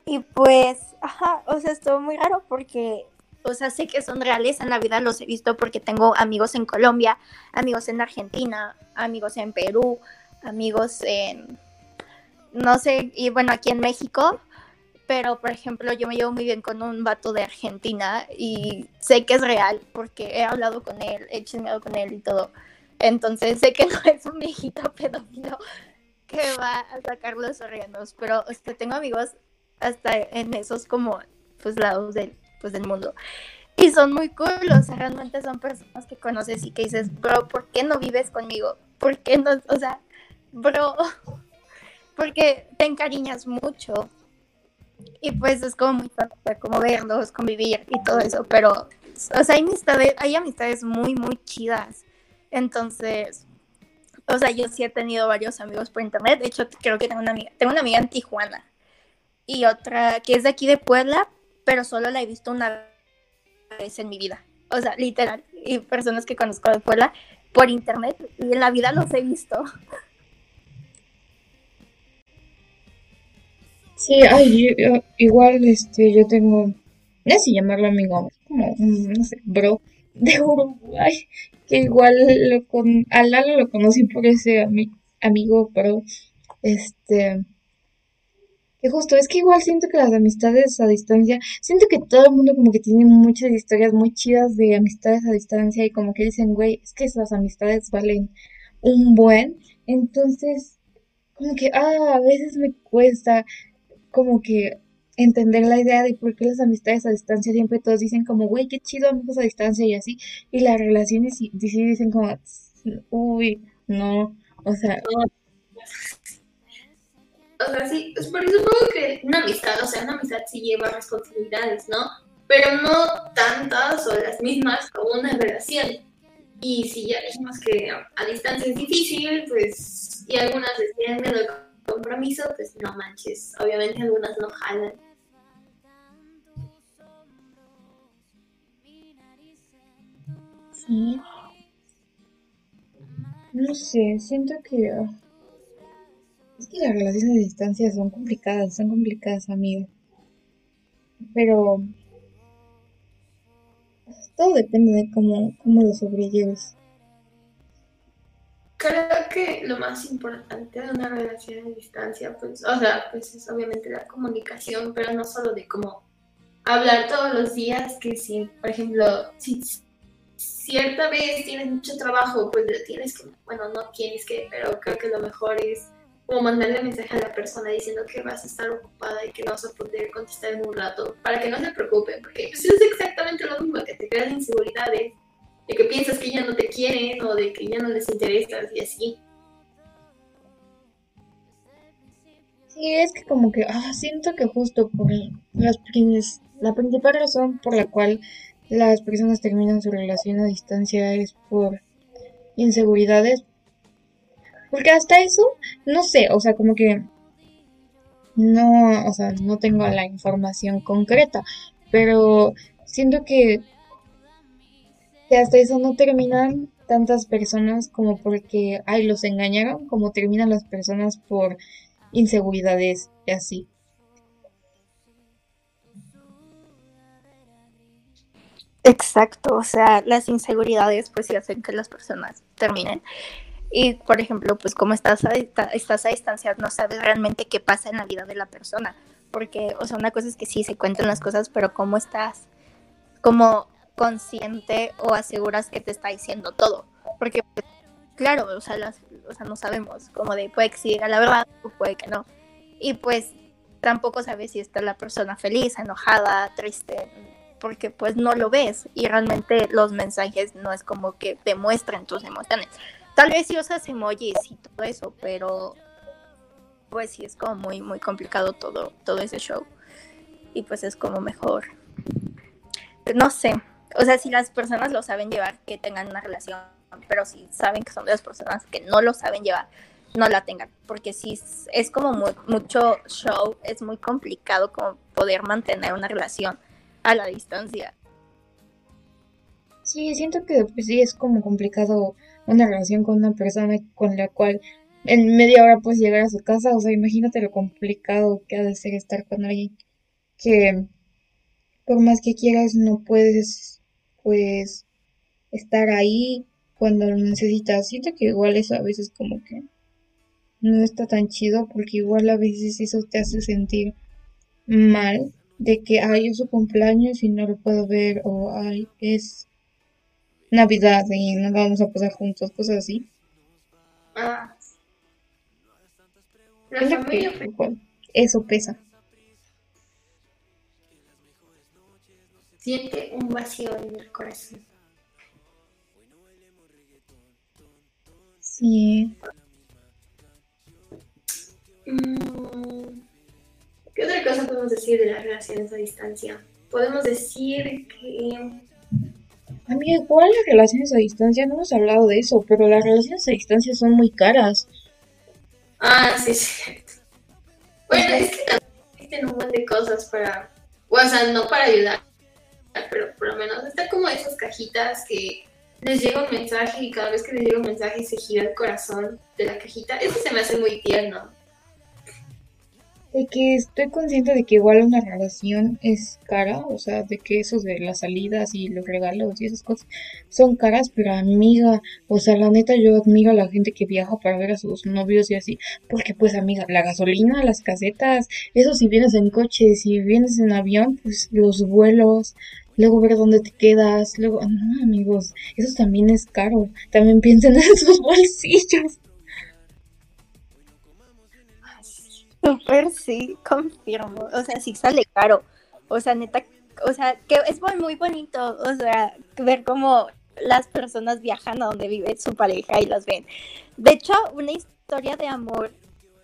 Y pues, ajá, o sea, estuvo muy raro porque o sea, sé que son reales, en la vida los he visto porque tengo amigos en Colombia, amigos en Argentina, amigos en Perú, amigos en, no sé, y bueno, aquí en México, pero por ejemplo yo me llevo muy bien con un vato de Argentina y sé que es real porque he hablado con él, he chismeado con él y todo. Entonces sé que no es un viejito pedófilo que va a sacar los órganos, pero este, tengo amigos hasta en esos como pues lados del, pues, del mundo. Y son muy cool, o sea, realmente son personas que conoces y que dices, bro, ¿por qué no vives conmigo? ¿Por qué no? O sea, bro, porque te encariñas mucho. Y pues es como muy fácil, como verlos, convivir y todo eso, pero, o sea, hay amistades, hay amistades muy, muy chidas. Entonces, o sea, yo sí he tenido varios amigos por internet. De hecho, creo que tengo una amiga, tengo una amiga en Tijuana y otra que es de aquí de Puebla, pero solo la he visto una vez en mi vida. O sea, literal. Y personas que conozco de Puebla por internet y en la vida los he visto. Sí, ay, igual este, yo tengo, no sé llamarlo amigo, como, no sé, bro, de Uruguay, que igual lo con, a Lalo lo conocí por ese amigo, pero este, que justo, es que igual siento que las amistades a distancia, siento que todo el mundo como que tiene muchas historias muy chidas de amistades a distancia y como que dicen, güey, es que esas amistades valen un buen, entonces, como que, ah, a veces me cuesta como que entender la idea de por qué las amistades a distancia siempre todos dicen como, güey, qué chido amigos a distancia y así, y las relaciones sí, dicen como, uy, no, o sea... O sea, sí, pues por eso supongo que una amistad, o sea, una amistad sí lleva responsabilidades, ¿no? Pero no tantas o las mismas como una relación. Y si ya dijimos que a distancia es difícil, pues, y algunas les tienen miedo compromiso, pues no manches, obviamente algunas no jalan. No sé, siento que... Es que las relaciones de distancia son complicadas, son complicadas, amigo. Pero... Todo depende de cómo, cómo lo sobrelleves. Creo que lo más importante de una relación a distancia, pues, o sea, pues es obviamente la comunicación, pero no solo de cómo hablar todos los días, que si, por ejemplo, si cierta vez tienes mucho trabajo, pues tienes que, bueno, no tienes que, pero creo que lo mejor es como mandarle mensaje a la persona diciendo que vas a estar ocupada y que no vas a poder contestar en un rato, para que no se preocupe, porque pues, es exactamente lo mismo, que te creas inseguridades de que piensas que ya no te quieren o de que ya no les interesas y así. Sí, es que como que ah, siento que justo por las la principal razón por la cual las personas terminan su relación a distancia es por inseguridades. Porque hasta eso, no sé, o sea, como que no, o sea, no tengo la información concreta, pero siento que que hasta eso no terminan tantas personas como porque, ay, los engañaron, como terminan las personas por inseguridades y así. Exacto, o sea, las inseguridades pues sí hacen que las personas terminen. Y por ejemplo, pues como estás a, estás distancia, no sabes realmente qué pasa en la vida de la persona. Porque, o sea, una cosa es que sí se cuentan las cosas, pero cómo estás, como consciente o aseguras que te está diciendo todo. Porque, claro, o sea, las, o sea, no sabemos, como de puede que sí diga la verdad o puede que no. Y pues tampoco sabes si está la persona feliz, enojada, triste, porque pues no lo ves y realmente los mensajes no es como que te muestren tus emociones. Tal vez si usas emojis y todo eso, pero pues sí es como muy muy complicado todo todo ese show. Y pues es como mejor no sé, o sea, si las personas lo saben llevar, que tengan una relación, pero si saben que son dos personas que no lo saben llevar, no la tengan, porque si es como mucho show, es muy complicado como poder mantener una relación a la distancia. Sí, siento que pues, sí es como complicado una relación con una persona con la cual en media hora puedes llegar a su casa, o sea, imagínate lo complicado que ha de ser estar con alguien que por más que quieras, no puedes, pues, estar ahí cuando lo necesitas. Siento que igual eso a veces como que no está tan chido porque igual a veces eso te hace sentir mal de que, ay, es su cumpleaños y no lo puedo ver o, ay, es Navidad y no vamos a pasar juntos, cosas así. Ah, la que familia fue- igual eso pesa. siente un vacío en el corazón. Sí. Mm, ¿Qué otra cosa podemos decir de las relaciones a distancia? Podemos decir que Amiga, igual las relaciones a distancia, no hemos hablado de eso, pero las relaciones a distancia son muy caras. Ah, sí, es cierto. Bueno, es que también existen un montón de cosas para, o sea, no para ayudar, pero por lo menos está como esas cajitas que les llega un mensaje y cada vez que les llega un mensaje se gira el corazón de la cajita. Eso se me hace muy tierno. De que estoy consciente de que igual una relación es cara, o sea, de que eso de las salidas y los regalos y esas cosas son caras, pero amiga, o sea, la neta yo admiro a la gente que viaja para ver a sus novios y así, porque pues amiga, la gasolina, las casetas, eso si vienes en coche, si vienes en avión, pues los vuelos, luego ver dónde te quedas, luego, no amigos, eso también es caro, también piensen en sus bolsillos. Súper sí, confirmo. O sea, sí sale caro. O sea, neta, o sea, que es muy, muy bonito, o sea, ver cómo las personas viajan a donde vive su pareja y las ven. De hecho, una historia de amor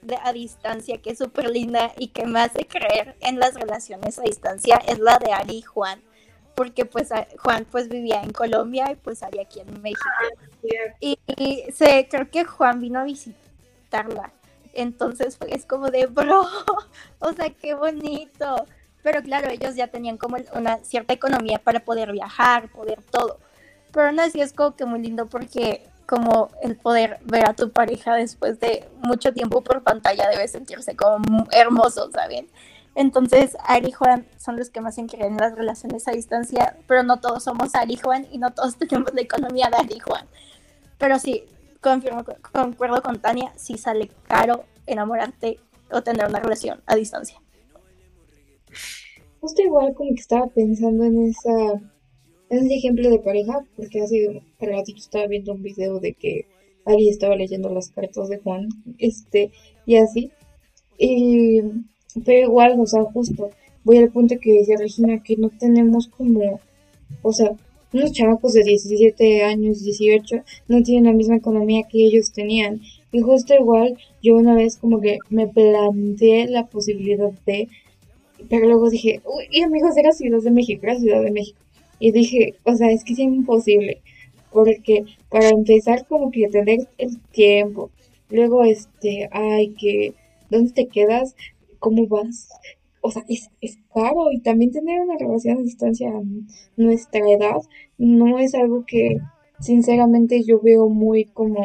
de, a distancia que es súper linda y que me hace creer en las relaciones a distancia es la de Ari y Juan. Porque pues Juan pues vivía en Colombia y pues Ari aquí en México. Y, y se, creo que Juan vino a visitarla. Entonces es como de, bro, o sea, qué bonito. Pero claro, ellos ya tenían como una cierta economía para poder viajar, poder todo. Pero aún así es como que muy lindo porque como el poder ver a tu pareja después de mucho tiempo por pantalla debe sentirse como hermoso, ¿saben? Entonces, Ari y Juan son los que más se creen en las relaciones a distancia, pero no todos somos Ari y Juan y no todos tenemos la economía de Ari y Juan. Pero sí, confirmo, concuerdo con Tania, sí sale caro enamorarte o tener una relación a distancia. Justo igual como que estaba pensando en esa, en ese ejemplo de pareja, porque hace ratito estaba viendo un video de que Ari estaba leyendo las cartas de Juan, este, y así. Y, pero igual, o sea, justo, voy al punto que decía Regina, que no tenemos como, o sea, unos chamacos de 17 años, 18, no tienen la misma economía que ellos tenían. Y justo igual, yo una vez como que me planteé la posibilidad de pero luego dije, uy, amigos, era Ciudad de México, era Ciudad de México. Y dije, o sea, es que es imposible. Porque para empezar, como que tener el tiempo. Luego, este, ay, que, ¿dónde te quedas? ¿Cómo vas? O sea, es, es caro. Y también tener una relación a distancia a nuestra edad no es algo que, sinceramente, yo veo muy como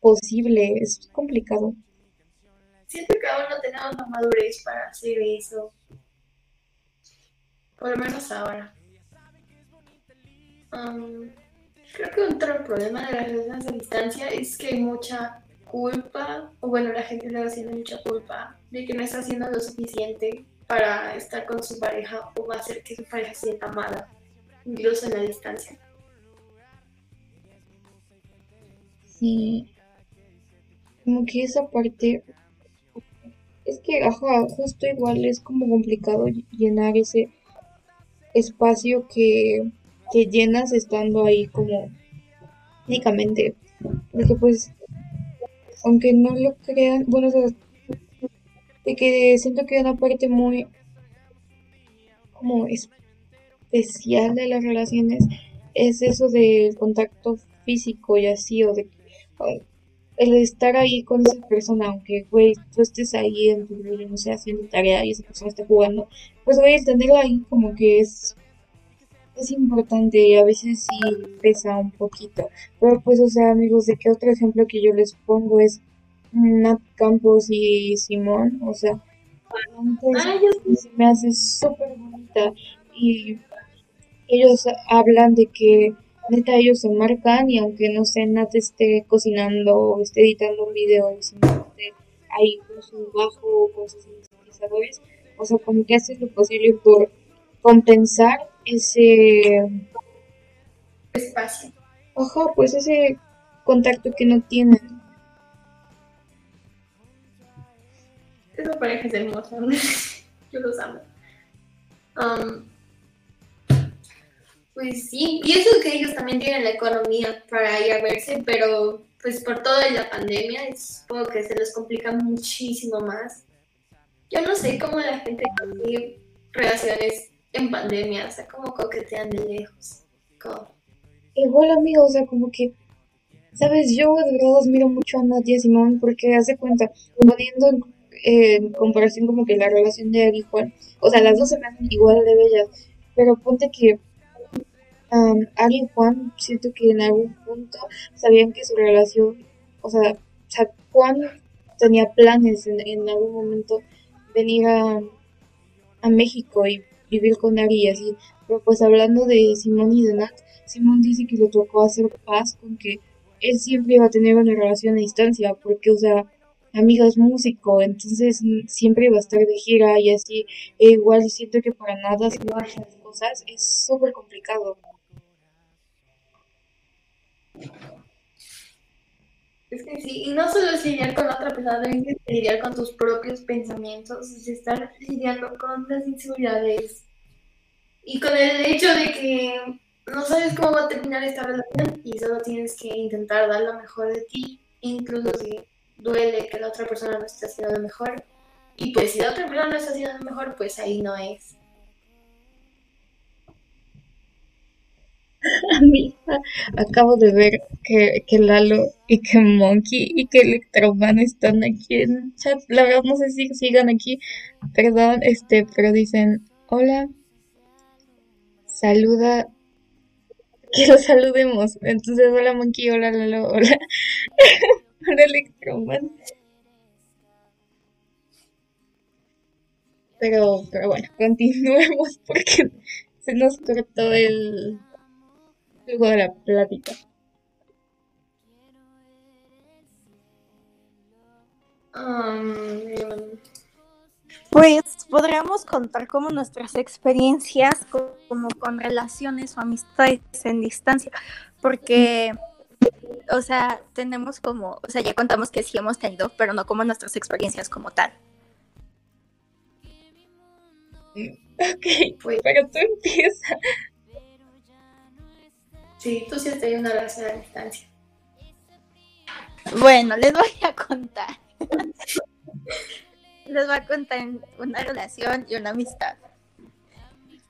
posible. Es complicado. Siento que aún no tenemos la madurez para hacer eso. Por lo menos ahora. Um, creo que otro problema de las relaciones a distancia es que hay mucha culpa, o bueno, la gente le haciendo mucha culpa de que no está haciendo lo suficiente para estar con su pareja o hacer que su pareja se sienta amada, incluso en la distancia. Sí, como que esa parte, es que, ajá, justo igual es como complicado ll- llenar ese espacio que, que llenas estando ahí como únicamente, porque pues, aunque no lo crean, bueno, de que siento que una parte muy como especial de las relaciones es eso del contacto físico y así, o de el estar ahí con esa persona, aunque, güey, tú estés ahí en tu, no sé, haciendo tarea y esa persona esté jugando, pues, güey, tenerla ahí como que es, es importante y a veces sí pesa un poquito. Pero, pues, o sea, amigos, de que otro ejemplo que yo les pongo es Nat Campos y Simón, o sea, antes Ah, se me hace súper bonita y ellos hablan de que neta ellos se marcan y aunque no sé, Nat esté cocinando o esté editando un video y simplemente ahí con su bajo o con sus sintetizadores, o sea, como que haces lo posible por compensar ese espacio. Ojo, pues ese contacto que no tienen. Esa pareja es hermosa. Yo los amo. Um, pues sí, pienso que ellos también tienen la economía para ir a verse, pero pues por toda la pandemia supongo que se les complica muchísimo más. Yo no sé cómo la gente consigue relaciones en pandemia, o sea, cómo coquetean de lejos. Igual, amigo, o sea, como que, sabes, yo de verdad admiro mucho a Nadia Simón porque hace cuenta, poniendo en, comparación como que la relación de Ari y Juan, o sea, las dos se me hacen igual de bellas, pero ponte que um, Ari y Juan, siento que en algún punto sabían que su relación, o sea, o sea Juan tenía planes en, en algún momento venir a, a México y vivir con Ari y así. Pero pues hablando de Simón y de Nat, Simón dice que le tocó hacer paz con que él siempre iba a tener una relación a distancia, porque, o sea, amigo es músico, entonces siempre iba a estar de gira y así. E igual siento que para nada hacer las cosas es súper complicado. Es que sí, y no solo es lidiar con otra persona, también es lidiar con tus propios pensamientos, es estar lidiando con las inseguridades y con el hecho de que no sabes cómo va a terminar esta relación y solo tienes que intentar dar lo mejor de ti, incluso si duele que la otra persona no esté haciendo mejor. Y pues si la otra persona no está haciendo mejor, pues ahí no es. Amiga, acabo de ver que, que Lalo y que Monkey y que Electroman están aquí en el chat. La verdad no sé si sigan aquí, perdón, este, pero dicen, hola, saluda, que lo saludemos. Entonces, hola Monkey, hola Lalo, hola, hola Electroman. Pero, pero bueno, continuemos porque se nos cortó el, luego de la plática. Um, pues podríamos contar como nuestras experiencias como con relaciones o amistades en distancia, porque, o sea, tenemos como, o sea, ya contamos que sí hemos tenido, pero no como nuestras experiencias como tal. Ok, pues, pero tú empieza. Sí, tú sí has tenido una relación a distancia. Bueno, les voy a contar. les voy a contar una relación y una amistad.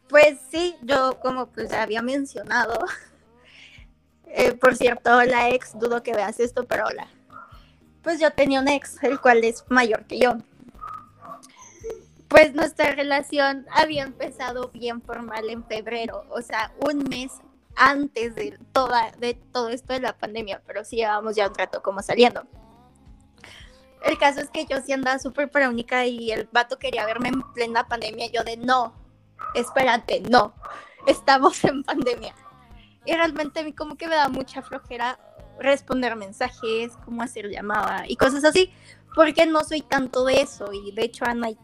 Pues sí, yo como pues ya había mencionado, eh, por cierto, la ex, dudo que veas esto, pero hola. Pues yo tenía un ex, el cual es mayor que yo. Pues nuestra relación había empezado bien formal en febrero, o sea, un mes antes de, toda, de todo esto de la pandemia, pero sí llevábamos ya un rato como saliendo. El caso es que yo sí andaba súper única y el vato quería verme en plena pandemia. Yo de no, espérate, no, estamos en pandemia. Y realmente a mí como que me da mucha flojera responder mensajes, cómo hacer llamada y cosas así, porque no soy tanto de eso. Y de hecho Ana y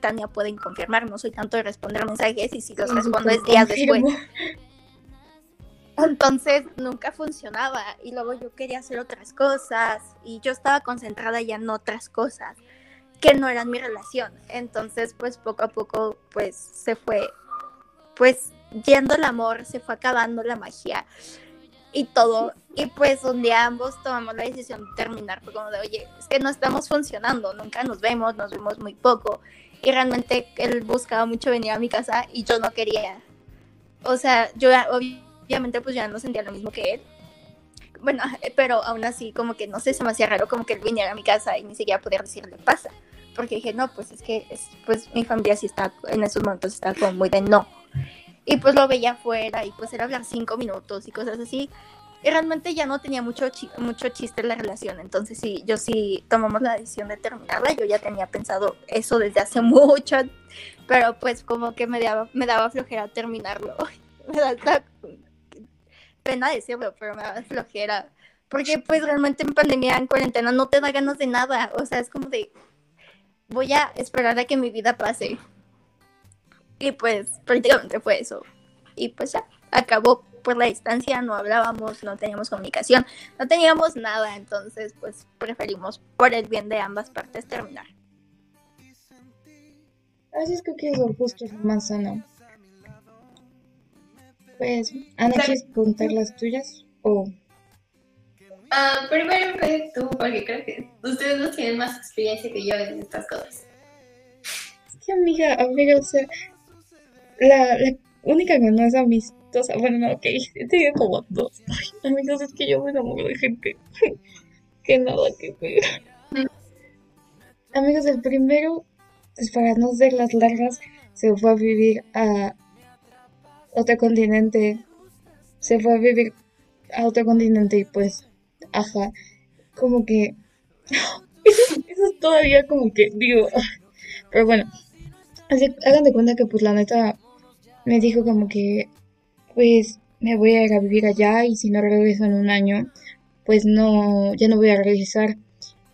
Tania pueden confirmar, no soy tanto de responder mensajes y si los respondo es días después. Entonces nunca funcionaba y luego yo quería hacer otras cosas y yo estaba concentrada ya en otras cosas que no eran mi relación. Entonces pues poco a poco pues se fue pues yendo el amor, se fue acabando la magia y todo. Y pues un día ambos tomamos la decisión de terminar, fue como de, oye, es que no estamos funcionando, nunca nos vemos, nos vemos muy poco. Y realmente él buscaba mucho venir a mi casa y yo no quería. O sea, yo obviamente pues ya no sentía lo mismo que él. Bueno, pero aún así como que no sé, se me hacía raro como que él viniera a mi casa y ni siquiera poder decirle pasa. Porque dije, no, pues es que pues mi familia sí está, en esos momentos está como muy de no. Y pues lo veía afuera y pues era hablar cinco minutos y cosas así. y realmente ya no tenía mucho, mucho chiste la relación. Entonces, sí, yo sí tomamos la decisión de terminarla. Yo ya tenía pensado eso desde hace mucho, pero pues como que me daba, me daba flojera terminarlo. me da pena decirlo, pero me daba flojera. Porque pues realmente en pandemia, en cuarentena, no te da ganas de nada. O sea, es como de, voy a esperar a que mi vida pase. Y pues prácticamente fue eso. Y pues ya, acabó por la distancia, no hablábamos, no teníamos comunicación, no teníamos nada, entonces pues preferimos por el bien de ambas partes terminar. Así es que eso justo es más sano. Pues, Ana, ¿quieres contar las tuyas? O... Uh, primero tú, porque creo que ustedes no tienen más experiencia que yo en estas cosas. Es que amiga, amiga, o sea, la, la única que no es amistad bueno, no, ok, tenía como dos. Amigos, es que yo me enamoro de gente que nada que ver. Amigos, el primero, pues para no ser las largas, se fue a vivir a otro continente. Se fue a vivir a otro continente y pues, ajá, como que... Eso, es todavía como que, digo, pero bueno, así, hagan de cuenta que pues la neta me dijo como que pues me voy a ir a vivir allá y si no regreso en un año, pues no, ya no voy a regresar.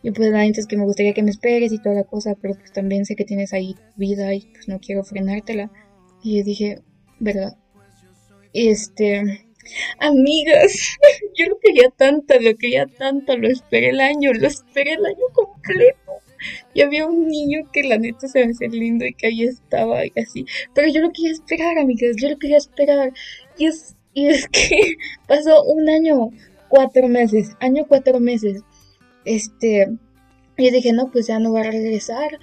Y pues antes que me gustaría que me esperes y toda la cosa, pero pues también sé que tienes ahí vida y pues no quiero frenártela. Y yo dije, ¿verdad? Este, amigas, yo lo quería tanto, lo quería tanto, lo esperé el año, lo esperé el año completo. Y había un niño que la neta se me hacía lindo y que ahí estaba y así. Pero yo lo quería esperar, amigas, yo lo quería esperar. Y es, y es que pasó un año, cuatro meses, año, cuatro meses. Este, y dije, no, pues ya no va a regresar.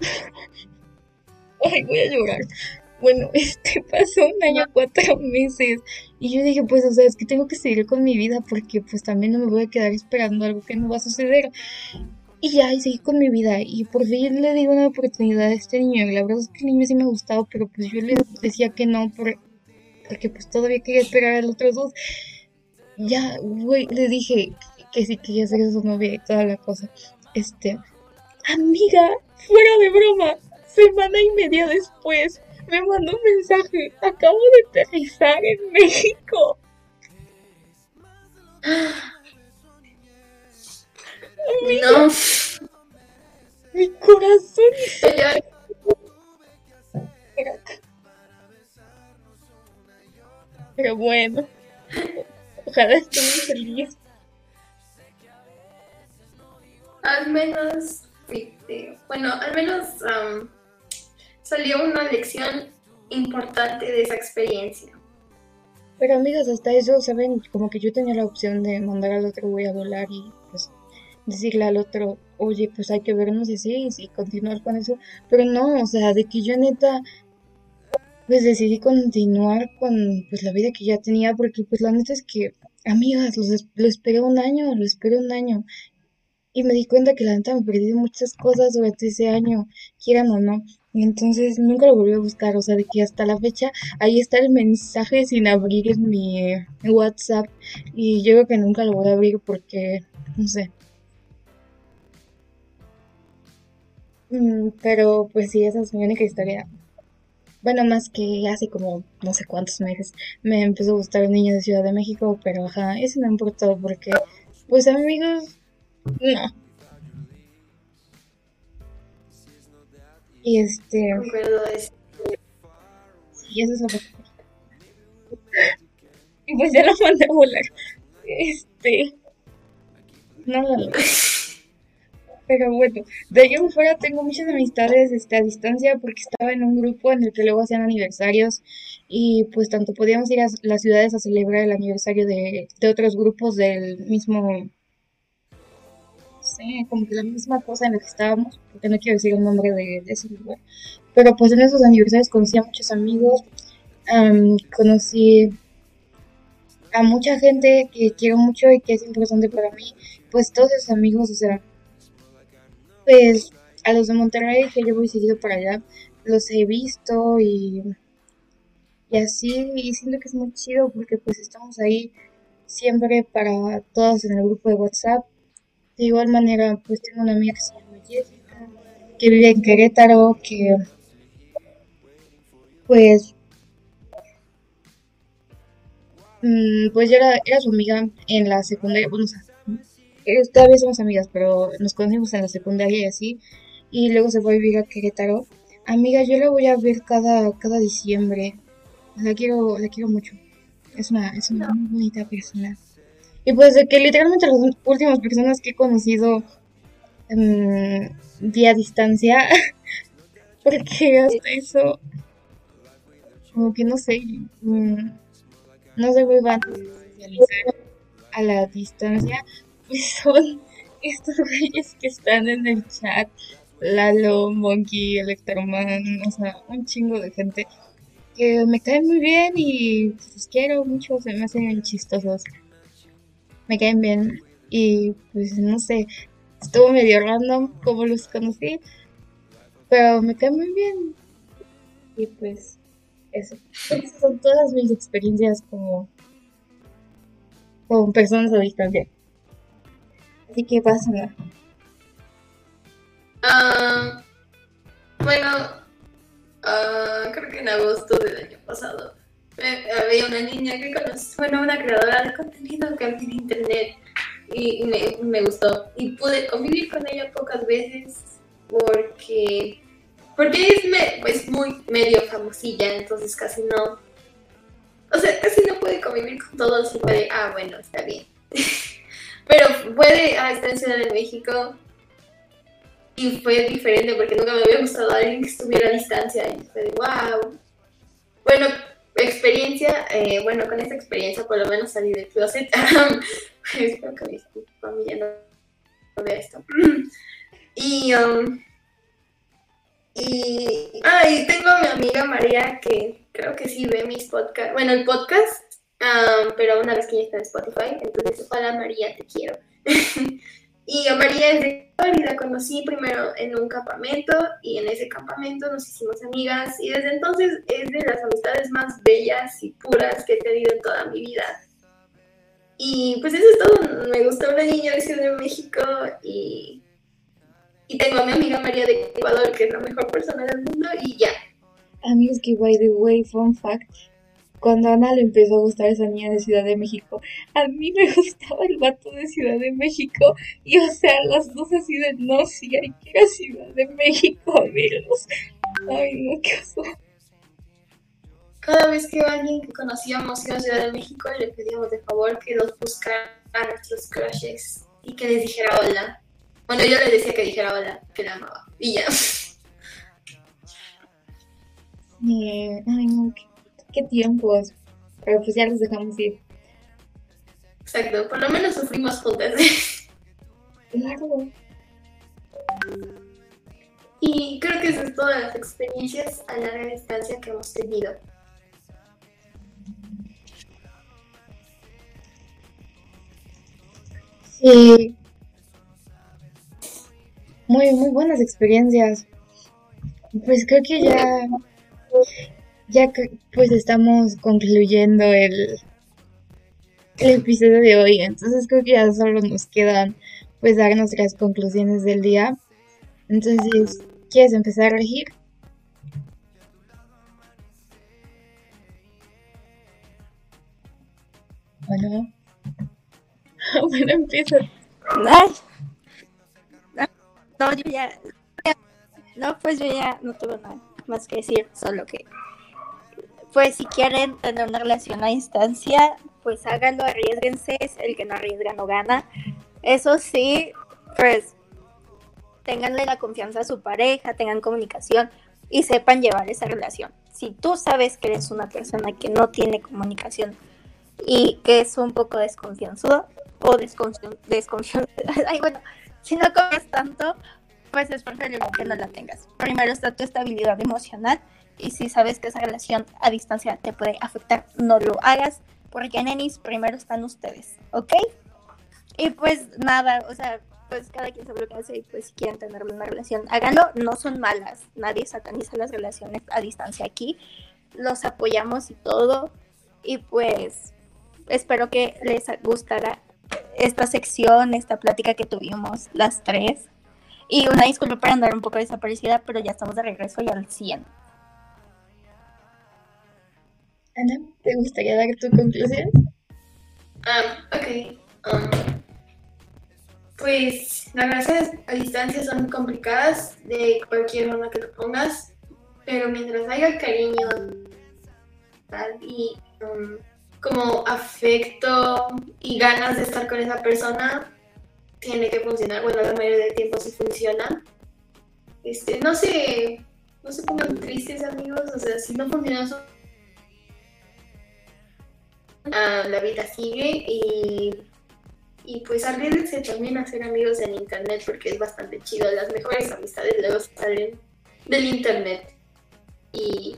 Ay, voy a llorar. Bueno, este pasó un año, cuatro meses. Y yo dije, pues, o sea, es que tengo que seguir con mi vida porque pues también no me voy a quedar esperando algo que no va a suceder. Y ya, y seguí con mi vida. Y por fin le di una oportunidad a este niño. La verdad es que el niño sí me gustaba, pero pues yo le decía que no por, porque pues todavía quería esperar a los otros dos. Ya, güey, le dije que sí quería ser su novia y toda la cosa. Este, amiga, fuera de broma, semana y media después me mandó un mensaje. Acabo de aterrizar en México. No. Mi corazón. Pero bueno, ojalá esté muy feliz. Al menos, bueno, al menos salió una lección importante de esa experiencia. Pero amigas, hasta eso, ¿saben? Como que yo tenía la opción de mandar al otro voy a volar y decirle al otro, oye, pues hay que vernos y sí, y continuar con eso. Pero no, o sea, de que yo neta pues decidí continuar con pues la vida que ya tenía porque pues la neta es que amigas lo esperé un año lo esperé un año. Y me di cuenta que la neta me perdí muchas cosas durante ese año quieran o no. Y entonces nunca lo volví a buscar o sea de que hasta la fecha ahí está el mensaje sin abrir en mi WhatsApp. Y yo creo que nunca lo voy a abrir porque no sé pero pues sí esa es mi única historia bueno, más que hace como no sé cuántos meses me empezó a gustar un niño de Ciudad de México, pero ajá, eso no importó porque, pues amigos, no. Y este... Sí, eso es lo que... Y pues ya lo mandé a volar. Este... No, no, no. Pero bueno, de ahí en fuera tengo muchas amistades este, a distancia porque estaba en un grupo en el que luego hacían aniversarios y pues tanto podíamos ir a las ciudades a celebrar el aniversario de, otros grupos del mismo, sí, como que la misma cosa en la que estábamos, porque no quiero decir el nombre de, ese lugar. Pero pues en esos aniversarios conocí a muchos amigos, conocí a mucha gente que quiero mucho y que es importante para mí, pues todos esos amigos, o sea, pues a los de Monterrey, que yo voy seguido para allá, los he visto y, y así, y siento que es muy chido porque pues estamos ahí siempre para todos en el grupo de WhatsApp. De igual manera, pues tengo una amiga que se llama Jessica, que vive en Querétaro, que pues mm, pues yo era, era su amiga en la secundaria, bueno, o sea, eh, todavía somos amigas, pero nos conocimos en la secundaria y así, y luego se fue a vivir a Querétaro. Amiga, yo la voy a ver cada, cada diciembre. La quiero, la quiero mucho. Es una, es una muy bonita persona. Y pues de que literalmente las últimas personas que he conocido mm, vía distancia, porque hasta eso, como que no sé, mm, no sé muy van a la distancia, son estos güeyes que están en el chat, Lalo, Monkey, Electroman, o sea, un chingo de gente que me caen muy bien y pues quiero mucho, se me hacen chistosos. Me caen bien y pues no sé, estuvo medio random como los conocí, pero me caen muy bien. Y pues eso, Esas son todas mis experiencias como con personas a distancia. Que pasa. Ah, bueno, Ah, creo que en agosto del año pasado, había una niña que conocí, bueno, una creadora de contenido que en internet y, me, me, gustó. Y pude convivir con ella pocas veces porque, porque es, me, pues, muy medio famosilla, entonces casi no. O sea, casi no puede convivir con todos y puede, ah, bueno, está bien. Pero puede, ah, está en Ciudad de México, y fue diferente porque nunca me había gustado alguien que estuviera a distancia y fue de wow. Bueno, experiencia, eh, bueno, con esta experiencia por lo menos salí del closet. Espero que mi familia no, vea esto. y, um, y, ah, y tengo a mi amiga María que creo que sí ve mis podcasts, bueno, el podcast, um, pero una vez que ya está en Spotify, entonces, hola María, te quiero. Y a María es de y la conocí primero en un campamento y en ese campamento nos hicimos amigas y desde entonces es de las amistades más bellas y puras que he tenido en toda mi vida. Y pues eso es todo, me gusta una niña de Ciudad de México y, y tengo a mi amiga María de Ecuador que es la mejor persona del mundo y ya. Amigos que by the way, fun fact, cuando a Ana le empezó a gustar esa niña de Ciudad de México, a mí me gustaba el vato de Ciudad de México. Y o sea, las dos así de no, sí, hay que ir a Ciudad de México a verlos. Ay, no, qué. Cada vez que alguien que conocíamos iba a Ciudad de México, le pedíamos de favor que los buscara a nuestros crushes y que les dijera hola. Bueno, yo le decía que dijera hola, que la amaba. Y ya. ay, no, qué qué tiempos. Pero pues ya los dejamos ir. Exacto, por lo menos sufrimos juntas. Claro. Y creo que esas son todas las experiencias a larga distancia que hemos tenido. Sí. Muy, muy buenas experiencias. Pues creo que ya ya que pues estamos concluyendo el, el episodio de hoy, entonces creo que ya solo nos quedan pues dar nuestras conclusiones del día. Entonces, ¿quieres empezar a regir? Bueno, bueno, empieza. No, yo ya. No, pues yo ya no tengo nada más que decir, solo que pues si quieren tener una relación a distancia, pues háganlo, arriesguense, el que no arriesga no gana. Eso sí, pues tenganle la confianza a su pareja, tengan comunicación y sepan llevar esa relación. Si tú sabes que eres una persona que no tiene comunicación y que es un poco desconfianzudo o desconfianzudo, ay bueno, si no comes tanto, pues es preferible que no la tengas. Primero está tu estabilidad emocional y si sabes que esa relación a distancia te puede afectar, no lo hagas, porque nenis, primero están ustedes, ¿ok? Y pues nada, o sea, pues cada quien sabe lo que hace y pues si quieren tener una relación, háganlo, no son malas, nadie sataniza las relaciones a distancia aquí, los apoyamos y todo, y pues espero que les gustara esta sección, esta plática que tuvimos las tres. Y una disculpa por andar un poco desaparecida, pero ya estamos de regreso y al 100. Ana, ¿te gustaría dar tu conclusión? Ah, ok. Um, pues las relaciones a distancia son complicadas de cualquier forma que lo pongas, pero mientras haya cariño y um, como afecto y ganas de estar con esa persona, tiene que funcionar. Bueno, la mayoría del tiempo sí funciona. Este, no se, no se pongan tristes, amigos. O sea, si no funciona eso, ah, la vida sigue y, y pues arriesguense también a ser amigos en internet porque es bastante chido. Las mejores amistades luego salen del internet. Y,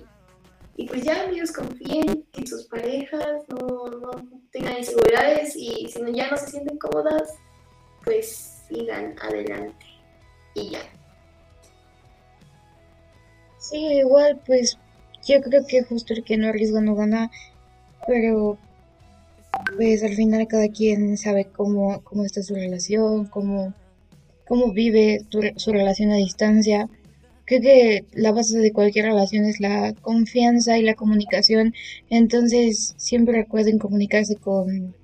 y pues ya, amigos, confíen en sus parejas, no, no tengan inseguridades y si no, ya no se sienten cómodas, pues sigan adelante y ya. Sí, igual, pues yo creo que justo el que no arriesga no gana, pero pues al final cada quien sabe cómo, cómo está su relación, cómo, cómo vive su relación a distancia. Creo que la base de cualquier relación es la confianza y la comunicación, entonces siempre recuerden comunicarse con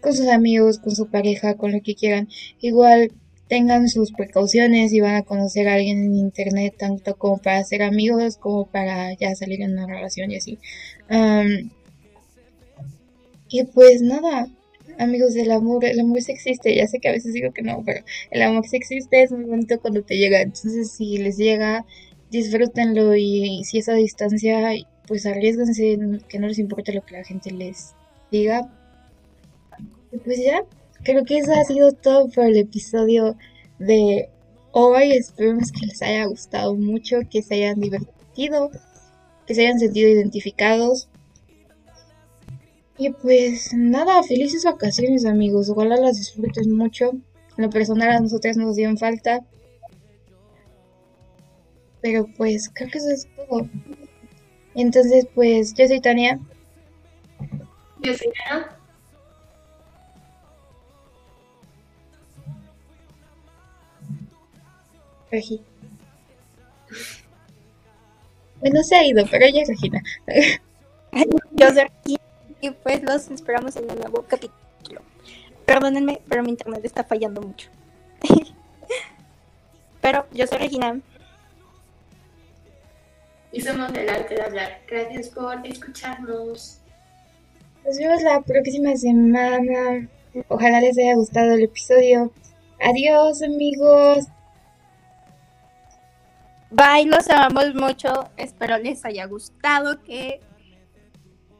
con sus amigos, con su pareja, con lo que quieran. Igual tengan sus precauciones y van a conocer a alguien en internet, tanto como para ser amigos como para ya salir en una relación y así. Y pues nada, amigos del amor, el amor sí existe, ya sé que a veces digo que no, pero el amor sí existe, es muy bonito cuando te llega, entonces si les llega, disfrútenlo y, si es a distancia, pues arriesguense, que no les importe lo que la gente les diga, pues ya, creo que eso ha sido todo por el episodio de hoy. Esperemos que les haya gustado mucho, que se hayan divertido, que se hayan sentido identificados. Y pues nada, felices vacaciones amigos, ojalá las disfruten mucho. En lo personal a nosotras nos dieron falta. Pero pues creo que eso es todo. Entonces pues yo soy Tania. Yo soy Ana. Regi. Bueno, se ha ido, pero ella es Regina. Yo soy Regina y pues los esperamos en un nuevo capítulo. Perdónenme, pero mi internet está fallando mucho. pero yo soy Regina. Y somos el arte de hablar. Gracias por escucharnos. Nos vemos la próxima semana. Ojalá les haya gustado el episodio. Adiós amigos. Bye, los amamos mucho. Espero les haya gustado, que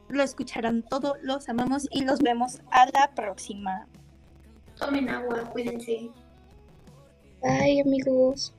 lo escucharan todo. Los amamos y los vemos a la próxima. Tomen agua, cuídense. Bye, amigos.